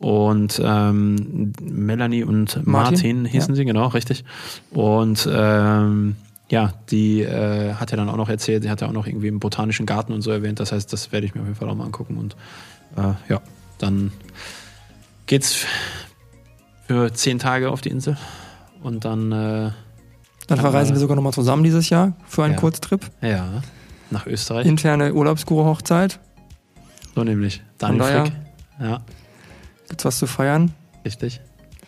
Und ähm, Melanie und Martin, Martin, hießen sie genau richtig. Und ähm, ja, die äh, hat ja dann auch noch erzählt, sie hat ja auch noch irgendwie im botanischen Garten und so erwähnt. Das heißt, das werde ich mir auf jeden Fall auch mal angucken. Und äh, ja, dann geht's für zehn Tage auf die Insel. Und dann, äh, Dann verreisen wir sogar nochmal zusammen dieses Jahr für einen Ja. Kurztrip. ja, nach Österreich. Interne Urlaubsguru-Hochzeit. so nämlich. Daniel daher- Frick. Ja, Gibt's was zu feiern? richtig.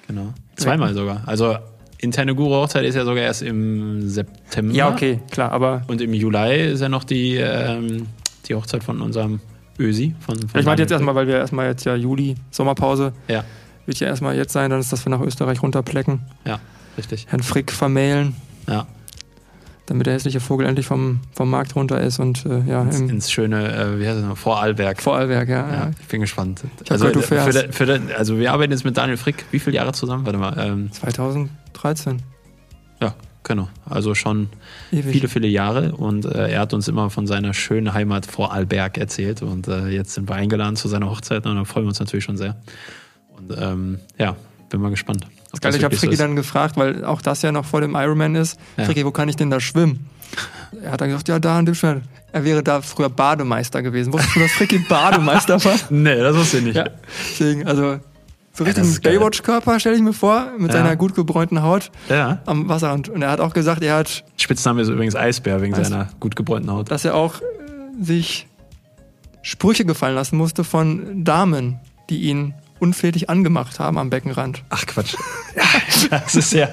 Genau. Zweimal sogar. Also interne Guru-Hochzeit ist ja sogar erst im September. Ja, okay, klar, aber Und im Juli ist ja noch die, ähm, die Hochzeit von unserem Ösi. Von, von ich meinte jetzt erstmal, weil wir erstmal jetzt ja Juli, Sommerpause. Ja, wird ja erstmal jetzt sein, dann ist, dass wir nach Österreich runterplecken, ja, richtig. Herrn Frick vermailen, Ja, damit der hässliche Vogel endlich vom, vom Markt runter ist und äh, ja, ins, ins schöne, äh, wie heißt es noch, Vorarlberg. Vorarlberg, ja. Ja, ich bin gespannt. hab Also, gehört, du für, fährst. für, für, also wir arbeiten jetzt mit Daniel Frick wie viele Jahre zusammen? Warte mal. Ähm, 2013. ja, genau. Also schon Ewig. viele, viele Jahre und äh, er hat uns immer von seiner schönen Heimat Vorarlberg erzählt und äh, jetzt sind wir eingeladen zu seiner Hochzeit und da freuen wir uns natürlich schon sehr. Und ähm, ja, bin mal gespannt. ob Geil, das ich habe Fricki dann gefragt, weil auch das ja noch vor dem Ironman ist. Ja. Fricki, wo kann ich denn da schwimmen? Er hat dann gesagt, ja, da in dem Schwimmbad. Er wäre da früher Bademeister gewesen. Wusstest du, dass Fricki Bademeister war? Nee, das wusste ich nicht. Ja, deswegen, also so das richtig ist geil. Baywatch-Körper stelle ich mir vor, mit Ja. seiner gut gebräunten Haut Ja. am Wasserrand. Und er hat auch gesagt, er hat, Spitzname ist übrigens Eisbär wegen Eis- seiner gut gebräunten Haut. dass er auch äh, sich Sprüche gefallen lassen musste von Damen, die ihn unflätig angemacht haben am Beckenrand. Ach Quatsch. das ist ja.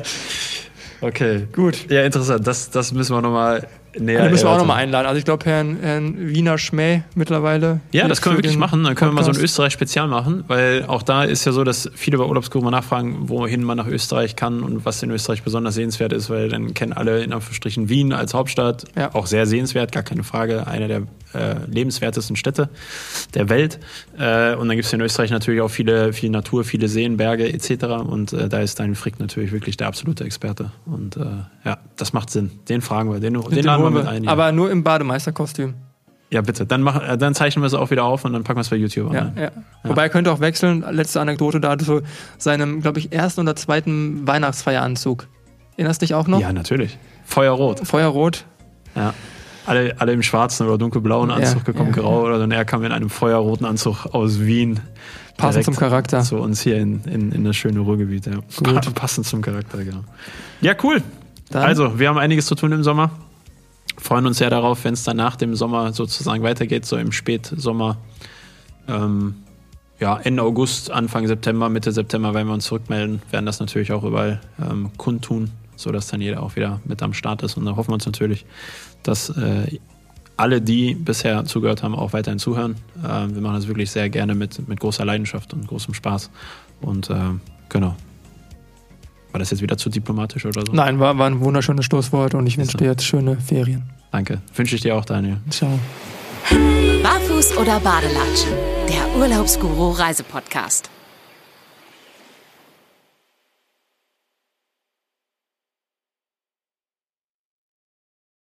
Okay. Gut. Ja, interessant. Das, das müssen wir nochmal näher Ja, müssen wir auch nochmal einladen. Also ich glaube, Herrn, Herrn Wiener Schmäh mittlerweile. Ja, das können wir wirklich machen. Dann können wir mal so ein Podcast. Österreich-Spezial machen, weil auch da ist ja so, dass viele bei Urlaubsguru mal nachfragen, wohin man nach Österreich kann und was in Österreich besonders sehenswert ist, weil dann kennen alle in Anführungsstrichen Wien als Hauptstadt, Ja. auch sehr sehenswert, gar keine Frage, eine der äh, lebenswertesten Städte der Welt. Äh, und dann gibt es in Österreich natürlich auch viele, viel Natur, viele Seen, Berge etc. Und äh, da ist Dein Frick natürlich wirklich der absolute Experte. Und äh, ja, das macht Sinn. Den fragen wir, den, den, Den laden wir mit ein. Ja. Aber nur im Bademeisterkostüm. ja, bitte. Dann, mach, äh, dann zeichnen wir es auch wieder auf und dann packen wir es bei YouTube Ja, an. ja. Wobei er könnte auch wechseln. Letzte Anekdote da zu seinem, glaube ich, ersten oder zweiten Weihnachtsfeieranzug. Erinnerst dich auch noch? Ja, natürlich. Feuerrot. Feuerrot. Ja. Alle, alle im schwarzen oder dunkelblauen Ja, Anzug gekommen, ja, grau oder dann er kam in einem feuerroten Anzug aus Wien. Passend zum Charakter. Zu uns hier in, in, in das schöne Ruhrgebiet. Ja. Gut. Passend zum Charakter, genau. Ja, cool. Dann- Also, wir haben einiges zu tun im Sommer. Freuen uns sehr darauf, wenn es dann nach dem Sommer sozusagen weitergeht, so im Spätsommer. Ähm, ja, Ende August, Anfang September, Mitte September werden wir uns zurückmelden, werden das natürlich auch überall ähm, kundtun, sodass dann jeder auch wieder mit am Start ist. Und da hoffen wir uns natürlich, dass äh, alle, die bisher zugehört haben, auch weiterhin zuhören. Ähm, wir machen das wirklich sehr gerne mit, mit großer Leidenschaft und großem Spaß. Und ähm, genau. War das jetzt wieder zu diplomatisch oder so? Nein, war, war ein wunderschönes Schlusswort und ich wünsche so. dir jetzt schöne Ferien. Danke. Wünsche ich dir auch, Daniel. Ciao. Barfuß oder Badelatschen? Der Urlaubsguru Reisepodcast.